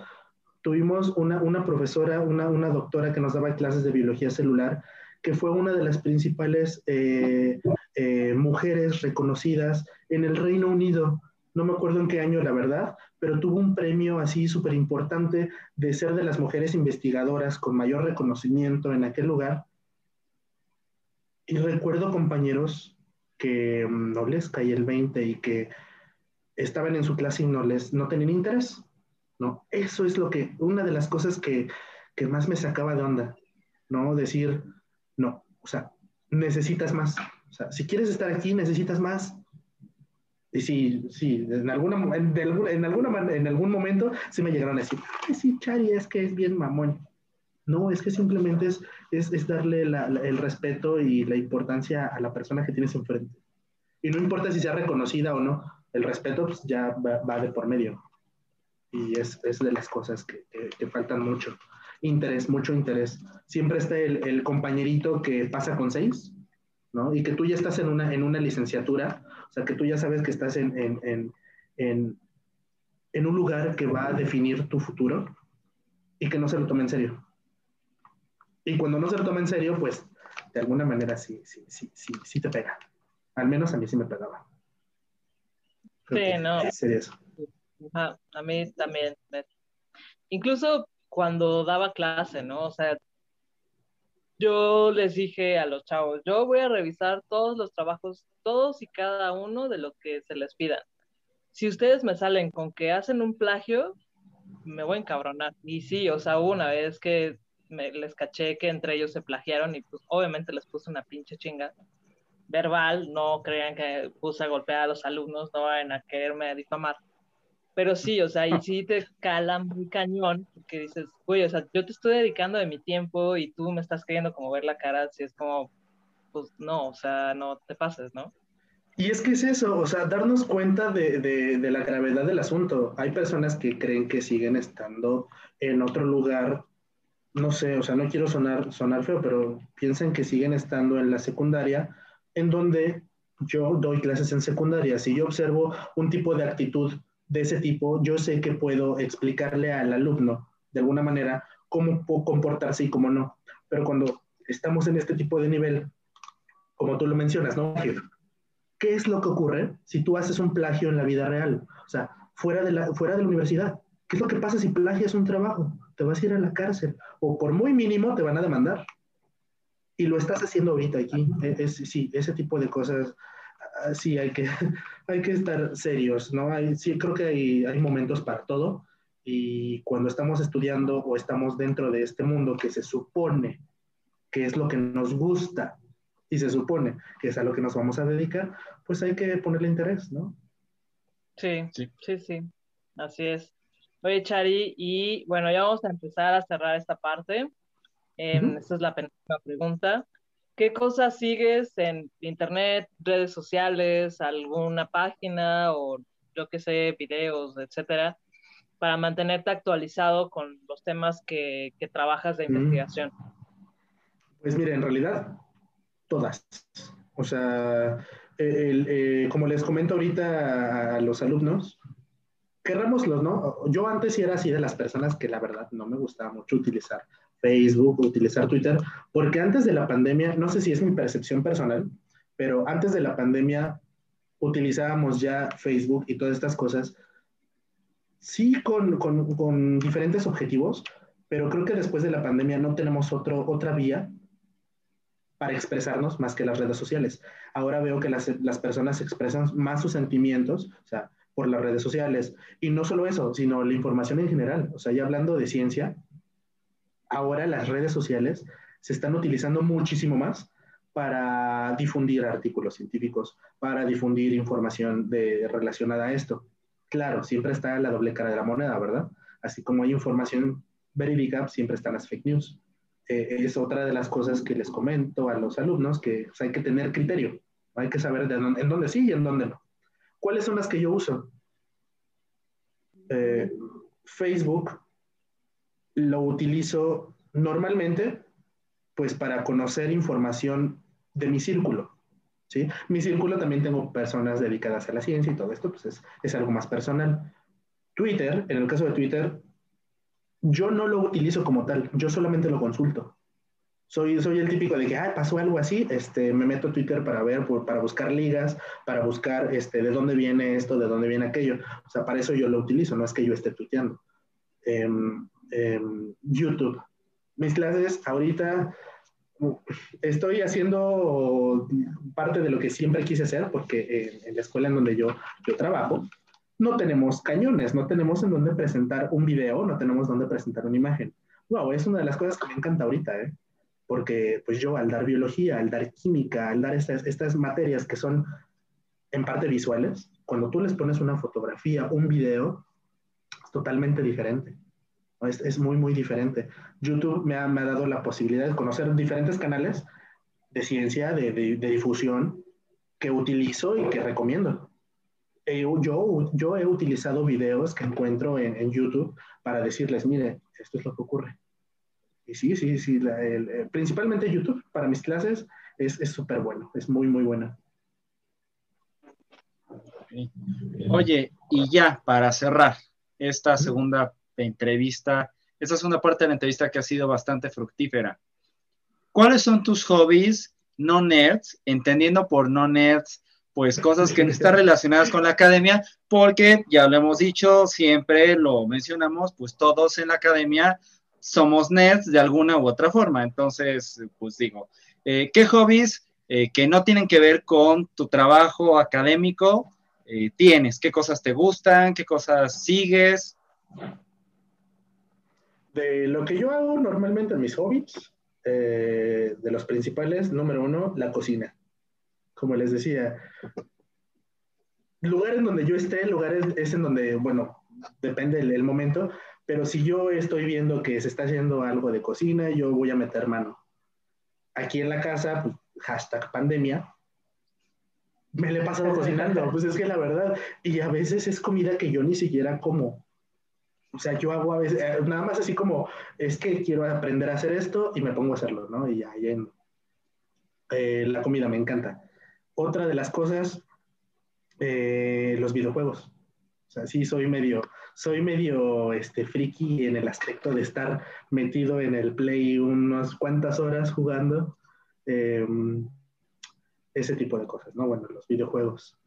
Tuvimos una, una profesora, una, una, doctora que nos daba clases de biología celular, que fue una de las principales eh, eh, mujeres reconocidas en el Reino Unido no me acuerdo en qué año, la verdad, pero tuvo un premio así súper importante de ser de las mujeres investigadoras con mayor reconocimiento en aquel lugar. Y recuerdo compañeros que mm, no les caía el 20 y que estaban en su clase y no les no tenían interés. ¿no? Eso es lo que, una de las cosas que, que más me sacaba de onda, ¿no? Decir, no, o sea, necesitas más. O sea, si quieres estar aquí, necesitas más. Sí, sí, en alguna, en, en, alguna, en algún momento sí me llegaron a decir, ay, sí, Chari, es que es bien mamón. No, es que simplemente es, es, es darle la, el respeto y la importancia a la persona que tienes enfrente. Y no importa si sea reconocida o no, el respeto pues, ya va, de por medio. Y es, es de las cosas que, que, faltan mucho. Interés, mucho interés. Siempre está el, el compañerito que pasa con seis, ¿no? Y que tú ya estás en una, en una licenciatura o sea, que tú ya sabes que estás en, en, en, en, un lugar que va a definir tu futuro y que no se lo tome en serio. Y cuando no se lo toma en serio, pues de alguna manera sí, sí, sí, sí, sí te pega. Al menos a mí sí me pegaba. sí, no. Sería eso. a mí también. Incluso cuando daba clase, ¿no? O sea, yo les dije a los chavos, yo voy a revisar todos los trabajos, todos y cada uno de lo que se les pida. Si ustedes me salen con que hacen un plagio, me voy a encabronar. Y sí, o sea, una vez que me, les caché que entre ellos se plagiaron y pues obviamente les puse una pinche chinga verbal, no crean que puse a golpear a los alumnos, no vayan a quererme difamar. Pero sí, o sea, y sí te cala muy cañón, porque dices, güey, o sea, yo te estoy dedicando de mi tiempo y tú me estás queriendo como ver la cara, si es como, pues no, o sea, no te pases, ¿no? Y es que es eso, o sea, darnos cuenta de, de, de, la gravedad del asunto. Hay personas que creen que siguen estando en otro lugar, no sé, o sea, no quiero sonar, sonar feo, pero piensen que siguen estando en la secundaria, en donde yo doy clases en secundaria. Si yo observo un tipo de actitud de ese tipo, yo sé que puedo explicarle al alumno de alguna manera cómo comportarse y cómo no. Pero cuando estamos en este tipo de nivel, como tú lo mencionas, ¿no? ¿Qué es lo que ocurre si tú haces un plagio en la vida real? O sea, fuera de la, fuera de la universidad. ¿Qué es lo que pasa si plagias un trabajo? Te vas a ir a la cárcel o por muy mínimo te van a demandar. Y lo estás haciendo ahorita aquí. E, es, sí, ese tipo de cosas, sí, hay que, hay que estar serios, ¿no? Hay, sí, creo que hay, hay momentos para todo. Y cuando estamos estudiando o estamos dentro de este mundo que se supone que es lo que nos gusta y se supone que es a lo que nos vamos a dedicar, pues hay que ponerle interés, ¿no? Sí, sí, sí, sí. Así es. Oye, Chari, y bueno, ya vamos a empezar a cerrar esta parte. Em, esta es la penúltima pregunta. ¿Qué cosas sigues en internet, redes sociales, alguna página o yo qué sé, videos, etcétera, para mantenerte actualizado con los temas que, que trabajas de mm. investigación? Pues mire, en realidad, todas. O sea, eh, como les comento ahorita a los alumnos, querrámoslos, ¿no? Yo antes sí era así de las personas que la verdad no me gustaba mucho utilizar Facebook, utilizar Twitter, porque antes de la pandemia, no sé si es mi percepción personal, pero antes de la pandemia utilizábamos ya Facebook y todas estas cosas, sí con, con, con diferentes objetivos, pero creo que después de la pandemia no tenemos otro, otra vía para expresarnos más que las redes sociales. Ahora veo que las, las, personas expresan más sus sentimientos, o sea, por las redes sociales. Y no solo eso, sino la información en general. O sea, ya hablando de ciencia, ahora las redes sociales se están utilizando muchísimo más para difundir artículos científicos, para difundir información de, relacionada a esto. Claro, siempre está la doble cara de la moneda, ¿verdad? Así como hay información verídica, siempre están las fake news. Eh, es otra de las cosas que les comento a los alumnos, que pues, hay que tener criterio, hay que saber de dónde, en dónde sí y en dónde no. ¿Cuáles son las que yo uso? Eh, Facebook lo utilizo normalmente pues para conocer información de mi círculo. ¿sí? Mi círculo también tengo personas dedicadas a la ciencia y todo esto pues es, algo más personal. Twitter, en el caso de Twitter, yo no lo utilizo como tal, yo solamente lo consulto. Soy, soy el típico de que, ah, pasó algo así, este, me meto a Twitter para ver, para buscar ligas, para buscar este, de dónde viene esto, de dónde viene aquello. O sea, para eso yo lo utilizo, no es que yo esté tuiteando. Em, em, YouTube. Mis clases ahorita estoy haciendo parte de lo que siempre quise hacer, porque en, la escuela en donde yo, yo trabajo, no tenemos cañones, no tenemos en dónde presentar un video, no tenemos dónde presentar una imagen. Wow, es una de las cosas que me encanta ahorita, ¿eh? porque pues yo al dar biología, al dar química, al dar estas, estas materias que son en parte visuales, cuando tú les pones una fotografía, un video, es totalmente diferente. Es, es muy, muy diferente. YouTube me ha, me ha, dado la posibilidad de conocer diferentes canales de ciencia, de, de, de difusión, que utilizo y que recomiendo. Eh, yo, yo he utilizado videos que encuentro en, en, YouTube para decirles, mire, esto es lo que ocurre. Y sí, sí, sí, el, principalmente YouTube para mis clases es súper bueno, es muy, muy buena. Oye, y ya para cerrar esta segunda entrevista, esta segunda parte de la entrevista que ha sido bastante fructífera, ¿cuáles son tus hobbies no nerds? Entendiendo por no nerds pues cosas que no están relacionadas con la academia, porque ya lo hemos dicho, siempre lo mencionamos, pues todos en la academia somos nerds de alguna u otra forma. Entonces, pues digo, eh, ¿qué hobbies eh, que no tienen que ver con tu trabajo académico eh, tienes? ¿Qué cosas te gustan? ¿Qué cosas sigues? De lo que yo hago normalmente en mis hobbies, de los principales, número uno, la cocina como les decía, lugar en donde yo esté, lugares es en donde, bueno, depende del, momento, pero si yo estoy viendo que se está haciendo algo de cocina, yo voy a meter mano. Aquí en la casa, pues, hashtag pandemia, me le he pasado cocinando, pues es que la verdad, y a veces es comida que yo ni siquiera como. O sea, yo hago a veces, eh, nada más así como, es que quiero aprender a hacer esto y me pongo a hacerlo, ¿no? Y ya, ya eh, la comida me encanta otra de las cosas, eh, los videojuegos. O sea, sí, soy medio, soy medio este, friki en el aspecto de estar metido en el play unas cuantas horas jugando. Em, ese tipo de cosas, ¿no? Bueno, los videojuegos.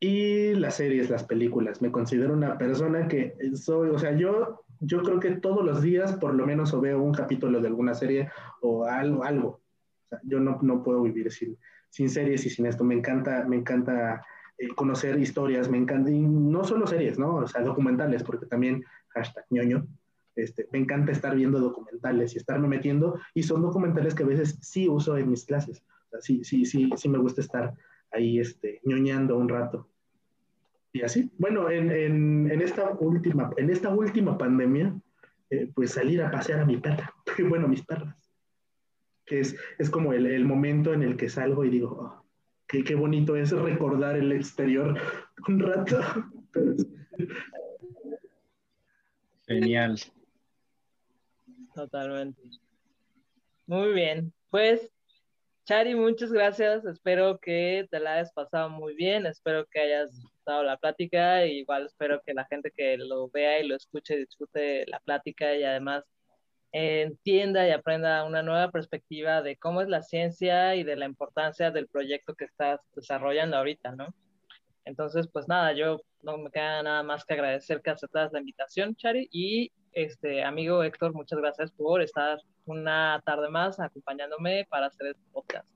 Y las series, las películas. Me considero una persona que soy, o sea, yo, yo creo que todos los días por lo menos o veo un capítulo de alguna serie o algo, algo. O sea, yo no, no puedo vivir sin, sin series y sin esto. Me encanta, me encanta eh, conocer historias, me encanta, y no solo series, ¿no? O sea, documentales, porque también, hashtag ñoño, este, me encanta estar viendo documentales y estarme metiendo, y son documentales que a veces sí uso en mis clases. O sea, sí, sí, sí, sí me gusta estar ahí este, ñoñando un rato. Y así, bueno, en, en, en esta, última, en esta última pandemia, eh, pues salir a pasear a mi perra, bueno, mis perras, que es, es como el, el, momento en el que salgo y digo, oh, qué, qué bonito es recordar el exterior un rato. Genial. Totalmente. Muy bien, pues Chari, muchas gracias. Espero que te la hayas pasado muy bien. Espero que hayas disfrutado la plática. igual espero que la gente que lo vea y lo escuche disfrute la plática y además entienda y aprenda una nueva perspectiva de cómo es la ciencia y de la importancia del proyecto que estás desarrollando ahorita, ¿no? Entonces, pues nada, yo no me queda nada más que agradecer que aceptas la invitación, Chari, y este amigo Héctor, muchas gracias por estar una tarde más acompañándome para hacer este podcast.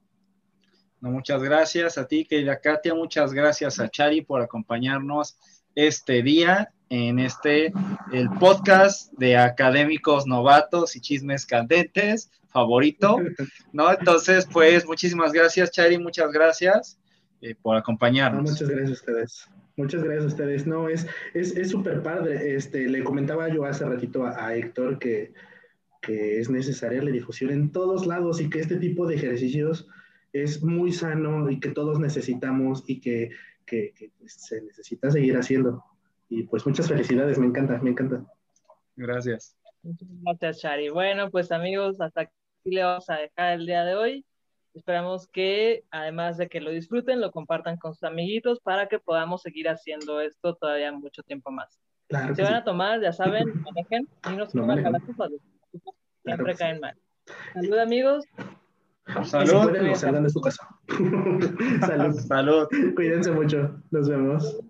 No, muchas gracias a ti, querida Katia, muchas gracias a Chari por acompañarnos este día en este, el podcast de académicos novatos y chismes candentes favorito, ¿no? Entonces, pues, muchísimas gracias, Chari, muchas gracias eh, por acompañarnos. muchas gracias a ustedes. Muchas gracias a ustedes. No, es súper es, padre. Este, le comentaba yo hace ratito a, a Héctor que, que, es necesaria la difusión en todos lados y que este tipo de ejercicios es muy sano y que todos necesitamos y que, que, que pues, se necesita seguir haciendo. Y pues muchas felicidades, me encanta, me encanta. Gracias. Muchas gracias, Shari. Bueno, pues amigos, hasta aquí le vamos a dejar el día de hoy. Esperamos que, además de que lo disfruten, lo compartan con sus amiguitos para que podamos seguir haciendo esto todavía mucho tiempo más. Claro Se van sí. a tomar, ya saben, manejen y no se no la copa. Siempre claro caen mal. Salud, amigos. Salud. Si pueden, salgan de su casa. Salud. Salud. Cuídense mucho. Nos vemos.